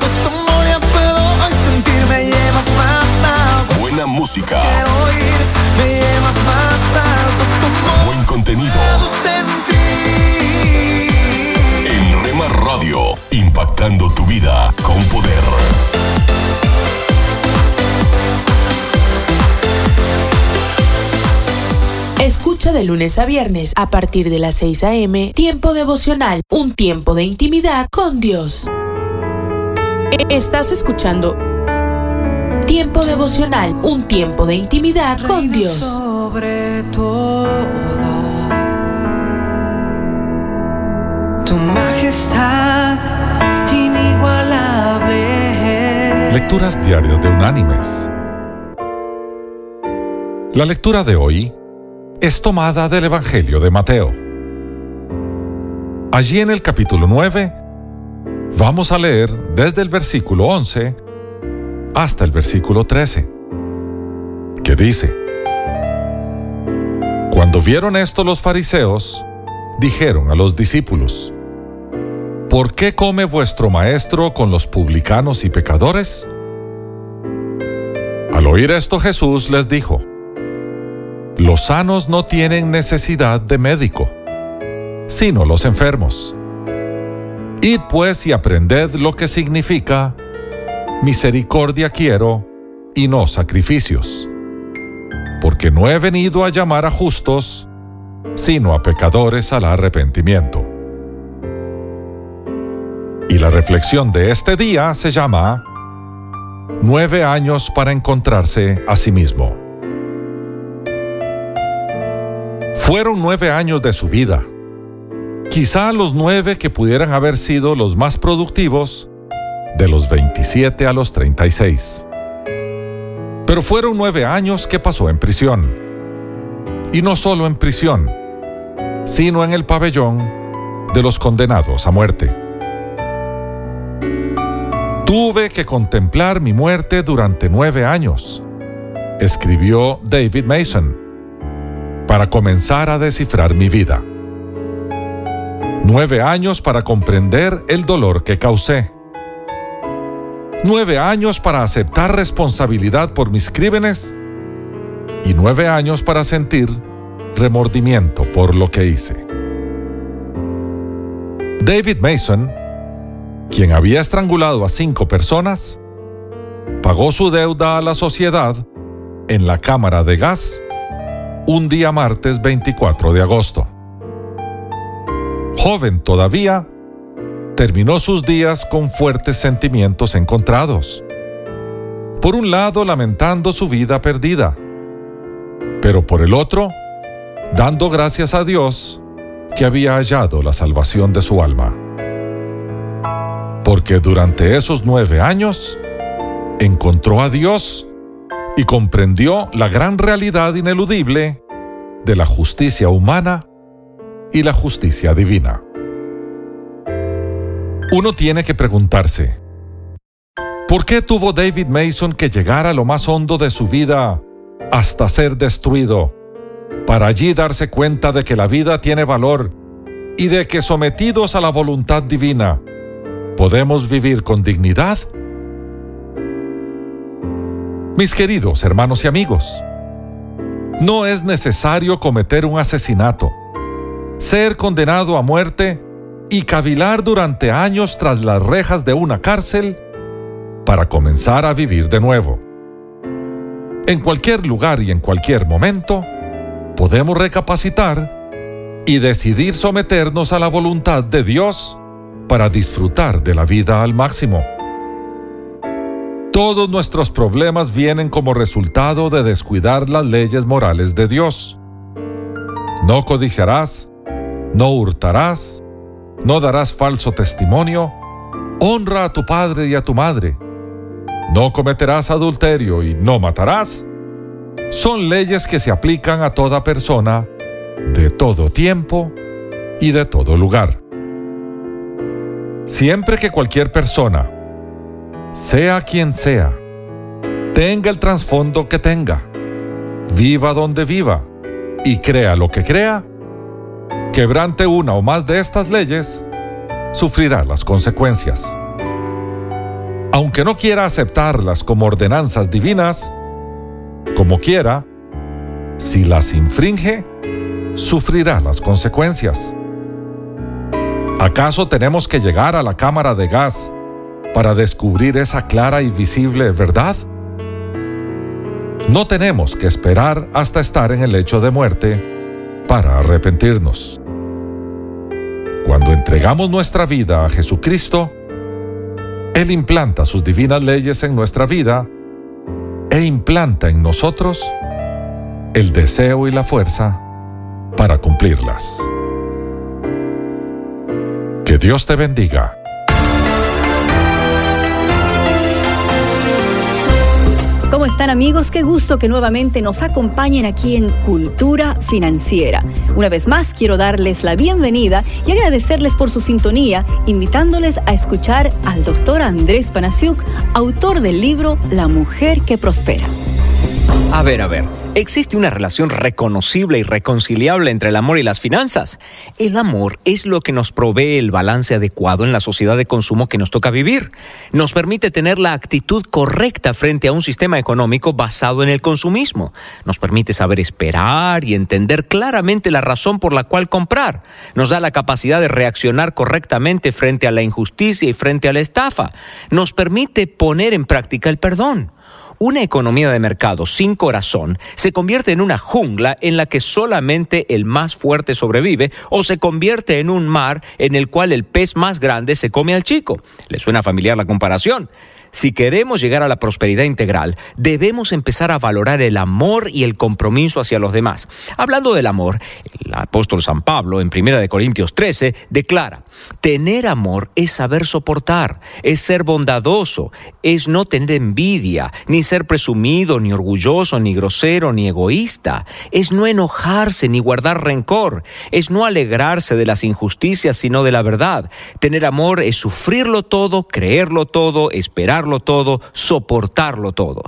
S5: Me llevas más alto.
S11: Buena música,
S5: Quiero me llevas más alto.
S11: Buen contenido. En Rema Radio, impactando tu vida con poder.
S10: Escucha de lunes a viernes a partir de las 6 a.m. Tiempo devocional, un tiempo de intimidad con Dios. Estás escuchando Tiempo devocional, un tiempo de intimidad con Dios.
S5: Sobre todo, tu majestad inigualable.
S26: Lecturas diarias de Unánimes. La lectura de hoy es tomada del Evangelio de Mateo. Allí en el capítulo 9 vamos a leer desde el versículo 11 hasta el versículo 13, que dice, Cuando vieron esto los fariseos, dijeron a los discípulos, ¿Por qué come vuestro maestro con los publicanos y pecadores? Al oír esto Jesús les dijo, Los sanos no tienen necesidad de médico, sino los enfermos. Id pues y aprended lo que significa misericordia quiero y no sacrificios, porque no he venido a llamar a justos, sino a pecadores al arrepentimiento. Y la reflexión de este día se llama Nueve años para encontrarse a sí mismo. Fueron nueve años de su vida, quizá los nueve que pudieran haber sido los más productivos de los 27 a los 36. Pero fueron nueve años que pasó en prisión. Y no solo en prisión, sino en el pabellón de los condenados a muerte. Tuve que contemplar mi muerte durante nueve años, escribió David Mason, para comenzar a descifrar mi vida. Nueve años para comprender el dolor que causé. Nueve años para aceptar responsabilidad por mis crímenes. Y nueve años para sentir remordimiento por lo que hice. David Mason, quien había estrangulado a cinco personas, pagó su deuda a la sociedad en la cámara de gas un día martes 24 de agosto. Joven todavía, terminó sus días con fuertes sentimientos encontrados. Por un lado, lamentando su vida perdida, pero por el otro, dando gracias a Dios que había hallado la salvación de su alma. Porque durante esos nueve años, encontró a Dios y comprendió la gran realidad ineludible de la justicia humana y la justicia divina. Uno tiene que preguntarse, ¿por qué tuvo David Mason que llegar a lo más hondo de su vida hasta ser destruido para allí darse cuenta de que la vida tiene valor y de que sometidos a la voluntad divina, podemos vivir con dignidad? Mis queridos hermanos y amigos, no es necesario cometer un asesinato, ser condenado a muerte y cavilar durante años tras las rejas de una cárcel para comenzar a vivir de nuevo. En cualquier lugar y en cualquier momento, podemos recapacitar y decidir someternos a la voluntad de Dios para disfrutar de la vida al máximo. Todos nuestros problemas vienen como resultado de descuidar las leyes morales de Dios. No codiciarás, no hurtarás, no darás falso testimonio, honra a tu padre y a tu madre, no cometerás adulterio y no matarás, son leyes que se aplican a toda persona de todo tiempo y de todo lugar. Siempre que cualquier persona sea quien sea, tenga el trasfondo que tenga, viva donde viva y crea lo que crea, quebrante una o más de estas leyes, sufrirá las consecuencias. Aunque no quiera aceptarlas como ordenanzas divinas, como quiera, si las infringe, sufrirá las consecuencias. ¿Acaso tenemos que llegar a la cámara de gas para descubrir esa clara y visible verdad? No tenemos que esperar hasta estar en el lecho de muerte para arrepentirnos. Cuando entregamos nuestra vida a Jesucristo, Él implanta sus divinas leyes en nuestra vida e implanta en nosotros el deseo y la fuerza para cumplirlas. Dios te bendiga.
S27: ¿Cómo están amigos? Qué gusto que nuevamente nos acompañen aquí en Cultura Financiera. Una vez más quiero darles la bienvenida y agradecerles por su sintonía, invitándoles a escuchar al doctor Andrés Panasiuk, autor del libro La mujer que prospera.
S28: A ver, a ver. ¿Existe una relación reconocible y reconciliable entre el amor y las finanzas? El amor es lo que nos provee el balance adecuado en la sociedad de consumo que nos toca vivir. Nos permite tener la actitud correcta frente a un sistema económico basado en el consumismo. Nos permite saber esperar y entender claramente la razón por la cual comprar. Nos da la capacidad de reaccionar correctamente frente a la injusticia y frente a la estafa. Nos permite poner en práctica el perdón. Una economía de mercado sin corazón se convierte en una jungla en la que solamente el más fuerte sobrevive o se convierte en un mar en el cual el pez más grande se come al chico. ¿Le suena familiar la comparación? Si queremos llegar a la prosperidad integral, debemos empezar a valorar el amor y el compromiso hacia los demás. Hablando del amor, el apóstol San Pablo en 1 Corintios 13 declara, tener amor es saber soportar, es ser bondadoso, es no tener envidia, ni ser presumido, ni orgulloso, ni grosero, ni egoísta, es no enojarse ni guardar rencor, es no alegrarse de las injusticias, sino de la verdad. Tener amor es sufrirlo todo, creerlo todo, todo, soportarlo todo.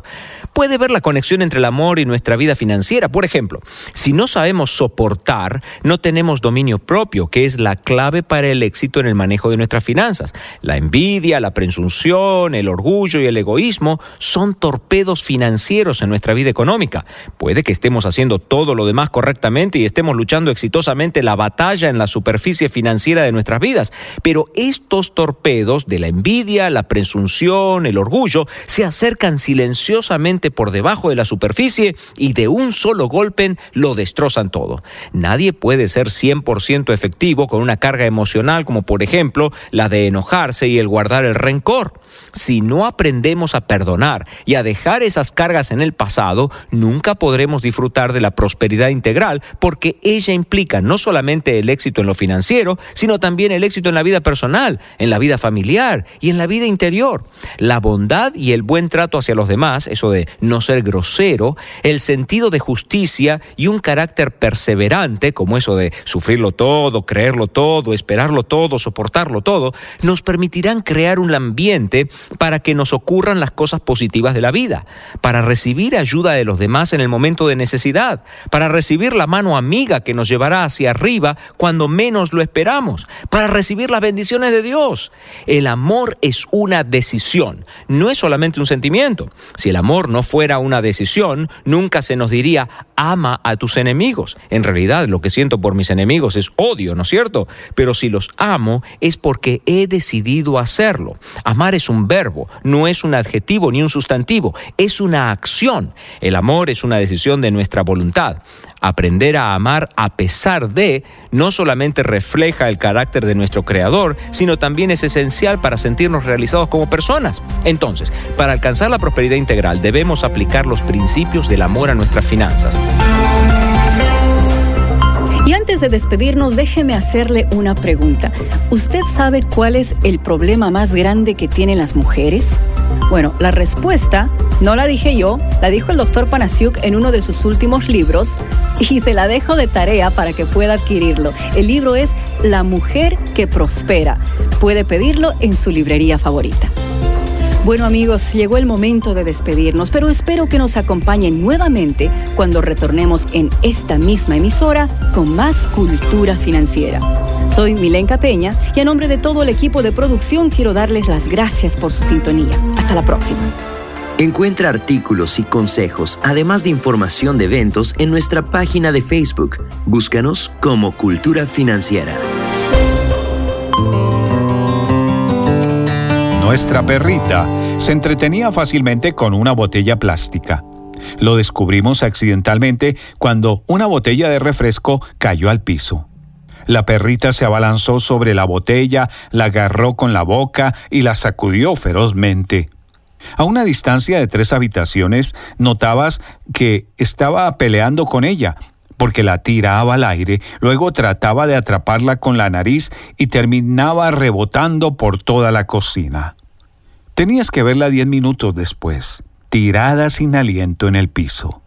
S28: Puede ver la conexión entre el amor y nuestra vida financiera. Por ejemplo, si no sabemos soportar, no tenemos dominio propio, que es la clave para el éxito en el manejo de nuestras finanzas. La envidia, la presunción, el orgullo y el egoísmo son torpedos financieros en nuestra vida económica. Puede que estemos haciendo todo lo demás correctamente y estemos luchando exitosamente la batalla en la superficie financiera de nuestras vidas, pero estos torpedos de la envidia, la presunción, el orgullo, se acercan silenciosamente por debajo de la superficie y de un solo golpe lo destrozan todo. Nadie puede ser 100% efectivo con una carga emocional como por ejemplo la de enojarse y el guardar el rencor. Si no aprendemos a perdonar y a dejar esas cargas en el pasado, nunca podremos disfrutar de la prosperidad integral porque ella implica no solamente el éxito en lo financiero, sino también el éxito en la vida personal, en la vida familiar y en la vida interior. La bondad y el buen trato hacia los demás, eso de no ser grosero, el sentido de justicia y un carácter perseverante, como eso de sufrirlo todo, creerlo todo, esperarlo todo, soportarlo todo, nos permitirán crear un ambiente para que nos ocurran las cosas positivas de la vida, para recibir ayuda de los demás en el momento de necesidad, para recibir la mano amiga que nos llevará hacia arriba cuando menos lo esperamos, para recibir las bendiciones de Dios. El amor es una decisión, no es solamente un sentimiento. Si el amor no fuera una decisión, nunca se nos diría ama a tus enemigos. En realidad lo que siento por mis enemigos es odio, ¿no es cierto? Pero si los amo es porque he decidido hacerlo. Amar es un verbo, no es un adjetivo ni un sustantivo, es una acción. El amor es una decisión de nuestra voluntad. Aprender a amar a pesar de no solamente refleja el carácter de nuestro creador, sino también es esencial para sentirnos realizados como personas. Entonces, para alcanzar la prosperidad integral debemos aplicar los principios del amor a nuestras finanzas.
S27: Y antes de despedirnos, déjeme hacerle una pregunta. ¿Usted sabe cuál es el problema más grande que tienen las mujeres? Bueno, la respuesta no la dije yo, la dijo el doctor Panasiuk en uno de sus últimos libros y se la dejo de tarea para que pueda adquirirlo. El libro es La mujer que prospera. Puede pedirlo en su librería favorita. Bueno amigos, llegó el momento de despedirnos, pero espero que nos acompañen nuevamente cuando retornemos en esta misma emisora con más cultura financiera. Soy Milenka Peña y a nombre de todo el equipo de producción quiero darles las gracias por su sintonía. Hasta la próxima.
S29: Encuentra artículos y consejos, además de información de eventos en nuestra página de Facebook. Búscanos como Cultura Financiera.
S30: Nuestra perrita se entretenía fácilmente con una botella plástica. Lo descubrimos accidentalmente cuando una botella de refresco cayó al piso. La perrita se abalanzó sobre la botella, la agarró con la boca y la sacudió ferozmente. A una distancia de tres habitaciones notabas que estaba peleando con ella, porque la tiraba al aire, luego trataba de atraparla con la nariz y terminaba rebotando por toda la cocina. Tenías que verla diez minutos después, tirada sin aliento en el piso,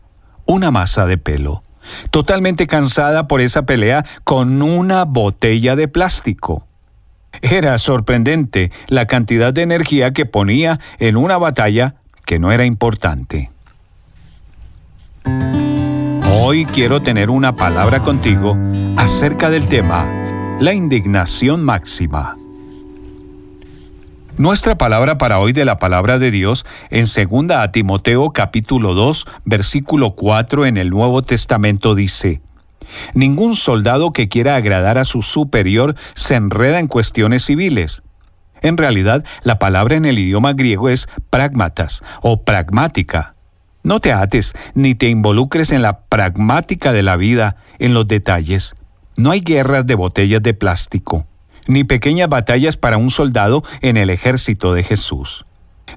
S30: una masa de pelo, totalmente cansada por esa pelea con una botella de plástico. Era sorprendente la cantidad de energía que ponía en una batalla que no era importante. Hoy quiero tener una palabra contigo acerca del tema, la indignación máxima. Nuestra palabra para hoy de la palabra de Dios en 2 a Timoteo capítulo 2 versículo 4 en el Nuevo Testamento dice, Ningún soldado que quiera agradar a su superior se enreda en cuestiones civiles. En realidad, la palabra en el idioma griego es pragmatas o pragmática. No te ates ni te involucres en la pragmática de la vida, en los detalles. No hay guerras de botellas de plástico ni pequeñas batallas para un soldado en el ejército de Jesús.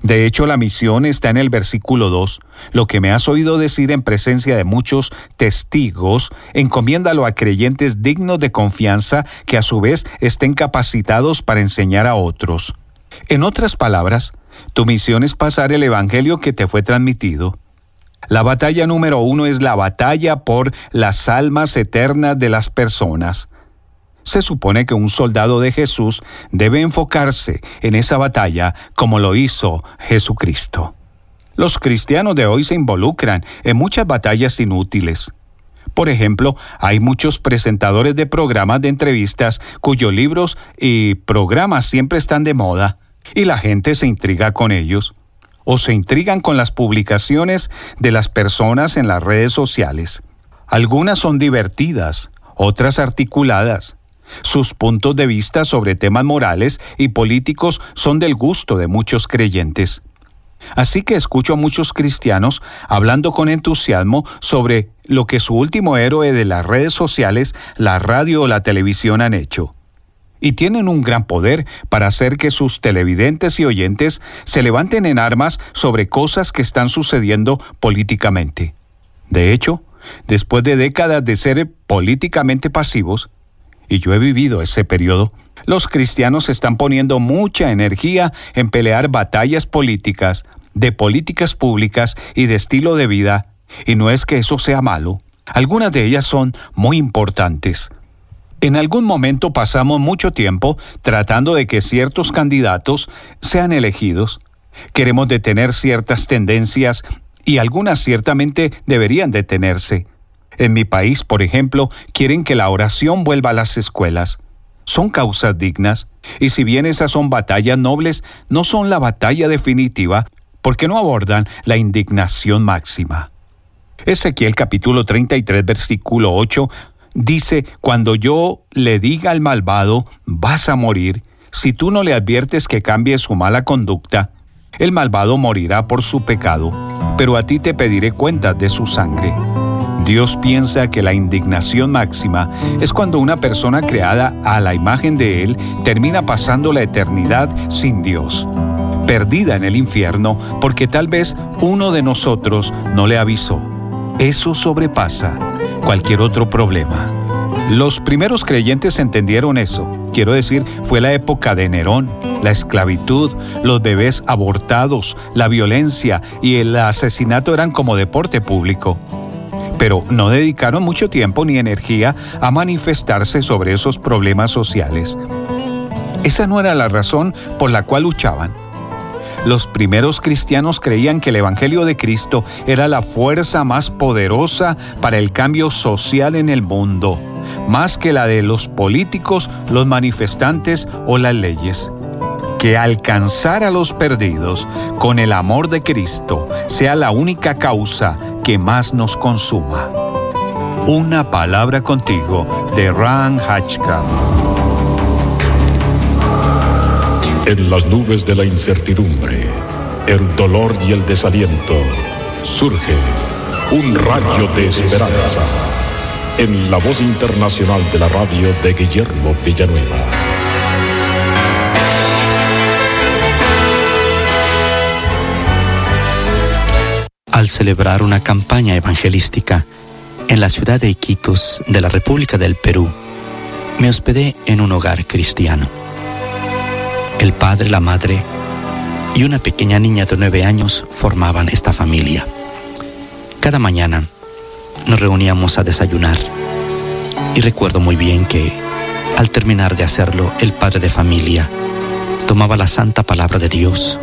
S30: De hecho, la misión está en el versículo 2. Lo que me has oído decir en presencia de muchos testigos, encomiéndalo a creyentes dignos de confianza que a su vez estén capacitados para enseñar a otros. En otras palabras, tu misión es pasar el Evangelio que te fue transmitido. La batalla número uno es la batalla por las almas eternas de las personas. Se supone que un soldado de Jesús debe enfocarse en esa batalla como lo hizo Jesucristo. Los cristianos de hoy se involucran en muchas batallas inútiles. Por ejemplo, hay muchos presentadores de programas de entrevistas cuyos libros y programas siempre están de moda y la gente se intriga con ellos o se intrigan con las publicaciones de las personas en las redes sociales. Algunas son divertidas, otras articuladas, sus puntos de vista sobre temas morales y políticos son del gusto de muchos creyentes. Así que escucho a muchos cristianos hablando con entusiasmo sobre lo que su último héroe de las redes sociales, la radio o la televisión han hecho. Y tienen un gran poder para hacer que sus televidentes y oyentes se levanten en armas sobre cosas que están sucediendo políticamente. De hecho, después de décadas de ser políticamente pasivos, y yo he vivido ese periodo, los cristianos están poniendo mucha energía en pelear batallas políticas, de políticas públicas y de estilo de vida, y no es que eso sea malo. Algunas de ellas son muy importantes. En algún momento pasamos mucho tiempo tratando de que ciertos candidatos sean elegidos. Queremos detener ciertas tendencias y algunas ciertamente deberían detenerse. En mi país, por ejemplo, quieren que la oración vuelva a las escuelas. Son causas dignas, y si bien esas son batallas nobles, no son la batalla definitiva, porque no abordan la indignación máxima. Ezequiel capítulo 33 versículo 8 dice, cuando yo le diga al malvado, vas a morir, si tú no le adviertes que cambie su mala conducta, el malvado morirá por su pecado, pero a ti te pediré cuenta de su sangre. Dios piensa que la indignación máxima es cuando una persona creada a la imagen de Él termina pasando la eternidad sin Dios, perdida en el infierno porque tal vez uno de nosotros no le avisó. Eso sobrepasa cualquier otro problema. Los primeros creyentes entendieron eso. Quiero decir, fue la época de Nerón, la esclavitud, los bebés abortados, la violencia y el asesinato eran como deporte público. Pero no dedicaron mucho tiempo ni energía a manifestarse sobre esos problemas sociales. Esa no era la razón por la cual luchaban. Los primeros cristianos creían que el Evangelio de Cristo era la fuerza más poderosa para el cambio social en el mundo, más que la de los políticos, los manifestantes o las leyes. Que alcanzar a los perdidos con el amor de Cristo sea la única causa que más nos consuma. Una palabra contigo de Ran Hatchcraft.
S11: En las nubes de la incertidumbre, el dolor y el desaliento, surge un rayo de esperanza en la voz internacional de la radio de Guillermo Villanueva.
S31: Al celebrar una campaña evangelística en la ciudad de Iquitos de la República del Perú, me hospedé en un hogar cristiano el padre, la madre y una pequeña niña de nueve años formaban esta familia. Cada mañana nos reuníamos a desayunar y recuerdo muy bien que al terminar de hacerlo el padre de familia tomaba la santa palabra de Dios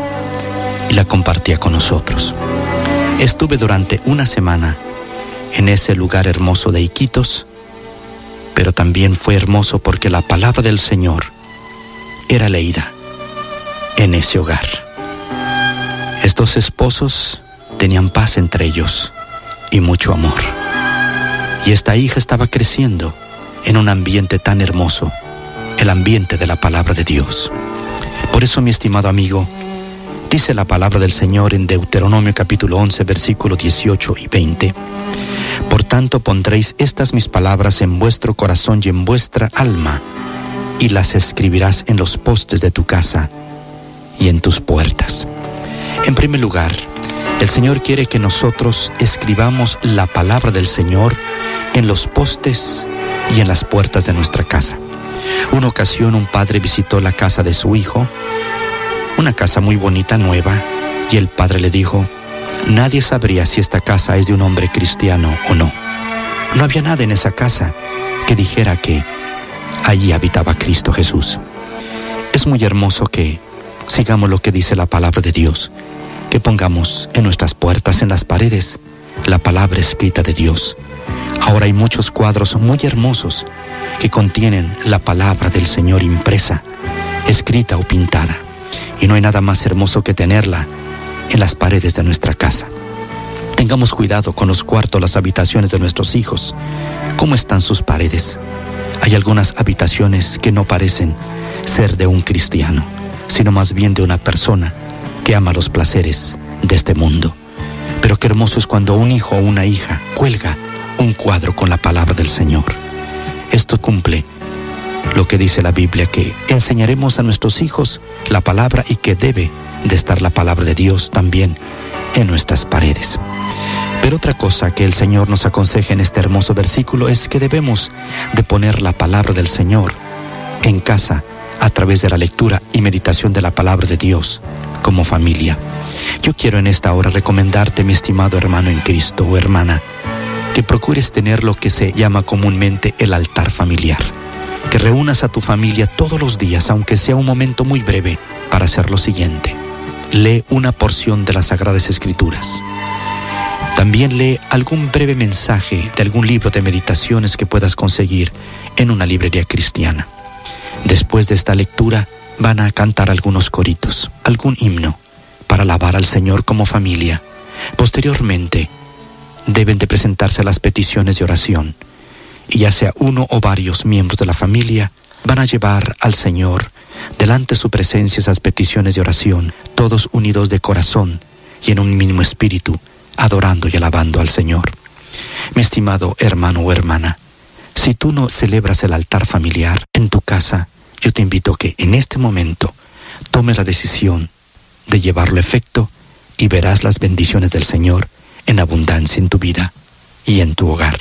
S31: y la compartía con nosotros. Estuve durante una semana en ese lugar hermoso de Iquitos, pero también fue hermoso porque la palabra del Señor era leída en ese hogar. Estos esposos tenían paz entre ellos y mucho amor. Y esta hija estaba creciendo en un ambiente tan hermoso, el ambiente de la palabra de Dios. Por eso, mi estimado amigo, dice la palabra del Señor en Deuteronomio capítulo 11, versículo 18 y 20. Por tanto pondréis estas mis palabras en vuestro corazón y en vuestra alma, y las escribirás en los postes de tu casa y en tus puertas. En primer lugar, el Señor quiere que nosotros escribamos la palabra del Señor en los postes y en las puertas de nuestra casa. Una ocasión un padre visitó la casa de su hijo, una casa muy bonita, nueva, y el padre le dijo, nadie sabría si esta casa es de un hombre cristiano o no. No había nada en esa casa que dijera que allí habitaba Cristo Jesús. Es muy hermoso que sigamos lo que dice la palabra de Dios, que pongamos en nuestras puertas, en las paredes, la palabra escrita de Dios. Ahora hay muchos cuadros muy hermosos que contienen la palabra del Señor impresa, escrita o pintada, y no hay nada más hermoso que tenerla en las paredes de nuestra casa. Tengamos cuidado con los cuartos, las habitaciones de nuestros hijos. ¿Cómo están sus paredes? Hay algunas habitaciones que no parecen ser de un cristiano sino más bien de una persona que ama los placeres de este mundo. Pero qué hermoso es cuando un hijo o una hija cuelga un cuadro con la palabra del Señor. Esto cumple lo que dice la Biblia, que enseñaremos a nuestros hijos la palabra y que debe de estar la palabra de Dios también en nuestras paredes. Pero otra cosa que el Señor nos aconseja en este hermoso versículo es que debemos de poner la palabra del Señor en casa a través de la lectura y meditación de la palabra de Dios como familia. Yo quiero en esta hora recomendarte, mi estimado hermano en Cristo o hermana, que procures tener lo que se llama comúnmente el altar familiar. Que reúnas a tu familia todos los días, aunque sea un momento muy breve, para hacer lo siguiente. Lee una porción de las Sagradas Escrituras. También lee algún breve mensaje de algún libro de meditaciones que puedas conseguir en una librería cristiana. Después de esta lectura van a cantar algunos coritos, algún himno, para alabar al Señor como familia. Posteriormente, deben de presentarse las peticiones de oración ya sea uno o varios miembros de la familia, van a llevar al Señor delante de su presencia esas peticiones de oración, todos unidos de corazón y en un mismo espíritu, adorando y alabando al Señor. Mi estimado hermano o hermana, si tú no celebras el altar familiar en tu casa, yo te invito a que en este momento tomes la decisión de llevarlo a efecto y verás las bendiciones del Señor en abundancia en tu vida y en tu hogar.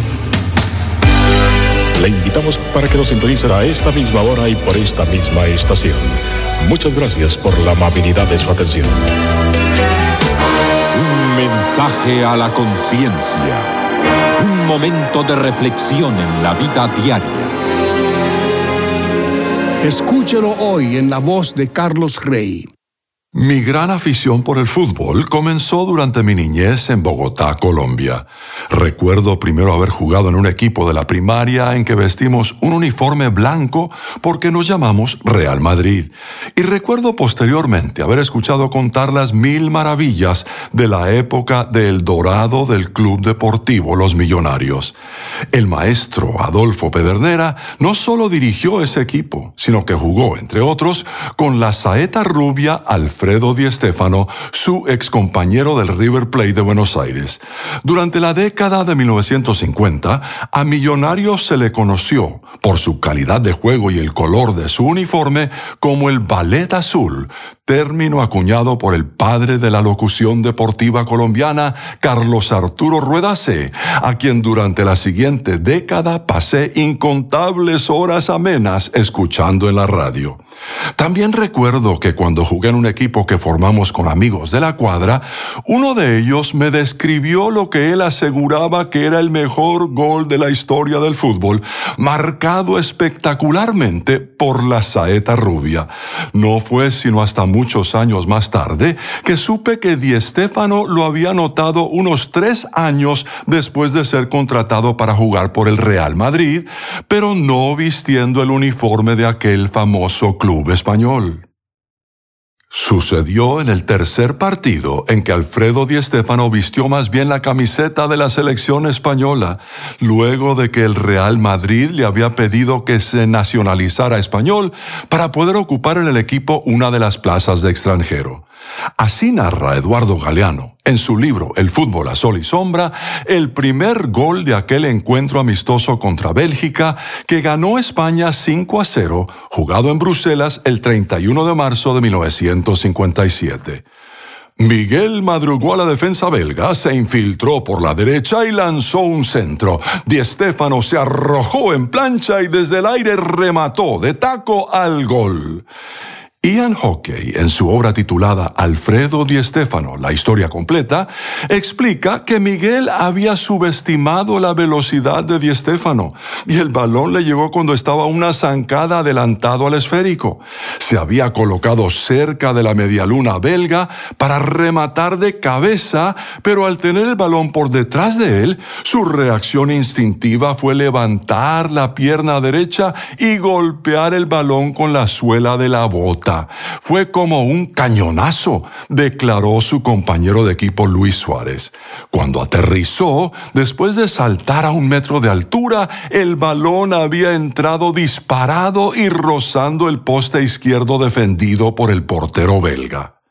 S11: Le invitamos para que nos sintonice a esta misma hora y por esta misma estación. Muchas gracias por la amabilidad de su atención.
S32: Un mensaje a la conciencia. Un momento de reflexión en la vida diaria.
S33: Escúchelo hoy en la voz de Carlos Rey.
S34: Mi gran afición por el fútbol comenzó durante mi niñez en Bogotá, Colombia. Recuerdo primero haber jugado en un equipo de la primaria en que vestimos un uniforme blanco porque nos llamamos Real Madrid. Y recuerdo posteriormente haber escuchado contar las mil maravillas de la época del dorado del Club Deportivo Los Millonarios. El maestro Adolfo Pedernera no solo dirigió ese equipo, sino que jugó, entre otros, con la saeta rubia Alfredo Di Stéfano, su excompañero del River Plate de Buenos Aires. Durante la década de 1950, a Millonarios se le conoció, por su calidad de juego y el color de su uniforme, como el Ballet Azul, término acuñado por el padre de la locución deportiva colombiana, Carlos Arturo Ruedase, a quien durante la siguiente década pasé incontables horas amenas escuchando en la radio. También recuerdo que cuando jugué en un equipo que formamos con amigos de la cuadra, uno de ellos me describió lo que él aseguraba que era el mejor gol de la historia del fútbol, marcado espectacularmente por la saeta rubia. No fue sino hasta muchos años más tarde que supe que Di Stéfano lo había notado unos tres años después de ser contratado para jugar por el Real Madrid, pero no vistiendo el uniforme de aquel famoso club Sucedió en el tercer partido en que Alfredo Di Stéfano vistió más bien la camiseta de la selección española, luego de que el Real Madrid le había pedido que se nacionalizara español para poder ocupar en el equipo una de las plazas de extranjero. Así narra Eduardo Galeano, en su libro El fútbol a sol y sombra, el primer gol de aquel encuentro amistoso contra Bélgica que ganó España 5 a 0, jugado en Bruselas el 31 de marzo de 1957. Miguel madrugó a la defensa belga, se infiltró por la derecha y lanzó un centro. Di Stéfano se arrojó en plancha y desde el aire remató de taco al gol. Ian Hockey, en su obra titulada Alfredo Di Stéfano, la historia completa, explica que Miguel había subestimado la velocidad de Di Stéfano y el balón le llegó cuando estaba una zancada adelantado al esférico. Se había colocado cerca de la medialuna belga para rematar de cabeza, pero al tener el balón por detrás de él, su reacción instintiva fue levantar la pierna derecha y golpear el balón con la suela de la bota. Fue como un cañonazo, declaró su compañero de equipo Luis Suárez. Cuando aterrizó, después de saltar a un metro de altura, el balón había entrado disparado y rozando el poste izquierdo defendido por el portero belga.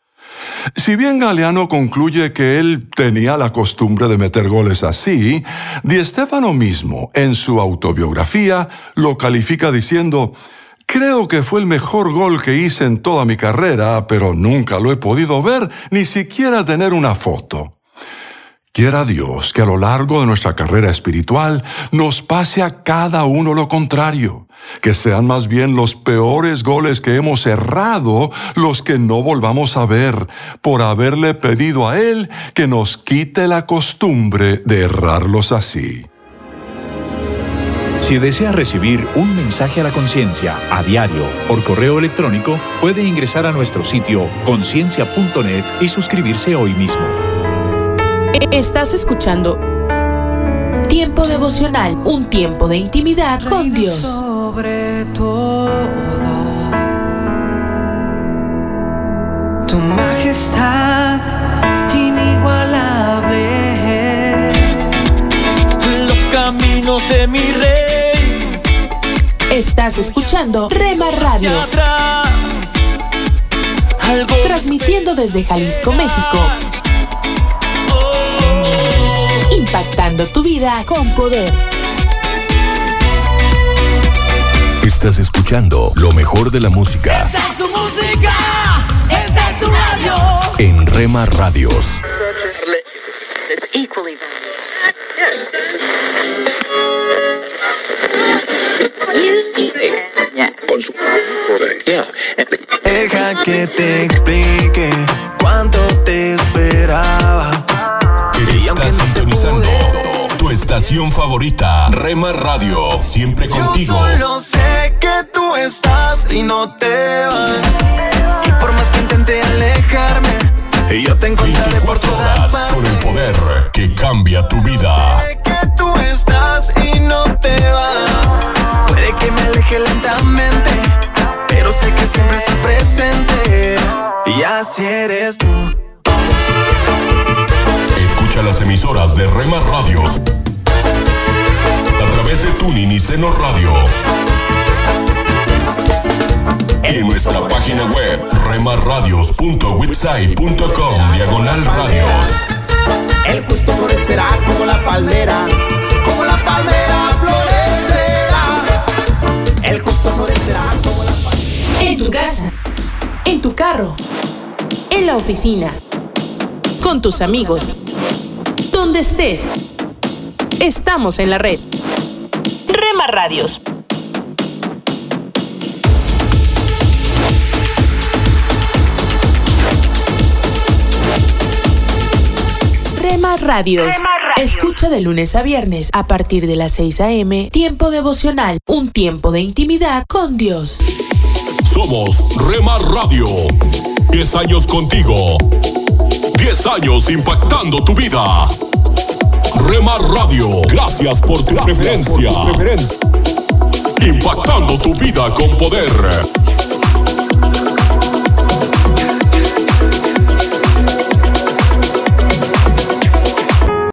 S34: Si bien Galeano concluye que él tenía la costumbre de meter goles así, Di Stéfano mismo, en su autobiografía, lo califica diciendo, Creo que fue el mejor gol que hice en toda mi carrera, pero nunca lo he podido ver, ni siquiera tener una foto. Quiera Dios que a lo largo de nuestra carrera espiritual nos pase a cada uno lo contrario, que sean más bien los peores goles que hemos errado los que no volvamos a ver por haberle pedido a Él que nos quite la costumbre de errarlos así.
S35: Si desea recibir un mensaje a la conciencia a diario por correo electrónico, puede ingresar a nuestro sitio conciencia.net y suscribirse hoy mismo.
S10: Estás escuchando Tiempo devocional, un tiempo de intimidad con Dios.
S25: Sobre todo, tu majestad inigualable. Los caminos de mi rey.
S10: Estás escuchando Rema Radio. Transmitiendo desde Jalisco, México. Impactando tu vida con poder.
S11: Estás escuchando lo mejor de la música
S25: Esta es tu música. Esta es tu radio.
S11: en Rema Radios.
S25: Deja que te explique cuánto te esperaba.
S11: Estás sintonizando tu estación favorita, Rema Radio, siempre contigo.
S25: Solo sé que tú estás y no te vas. Y por más que intenté alejarme, yo te encontraré por todas partes.
S11: Con el poder que cambia tu vida.
S25: que tú estás y no te vas. Que lentamente, pero sé que siempre estás presente. Y así eres tú.
S11: Escucha las emisoras de Rema Radios a través de Tuning y Seno Radio. Y en nuestra página web remarradios.website.com diagonal radios.
S36: El justo florecerá como la palmera, como la palmera. El justo florecerá como la.
S10: En tu casa, en tu carro, en la oficina, con tus amigos, donde estés. Estamos en la red. Rema Radios. Rema Radios. Escucha de lunes a viernes a partir de las 6 a.m. Tiempo devocional, un tiempo de intimidad con Dios.
S11: Somos Rema Radio. 10 años contigo. 10 años impactando tu vida. Rema Radio, gracias por tu preferencia. Impactando tu vida con poder.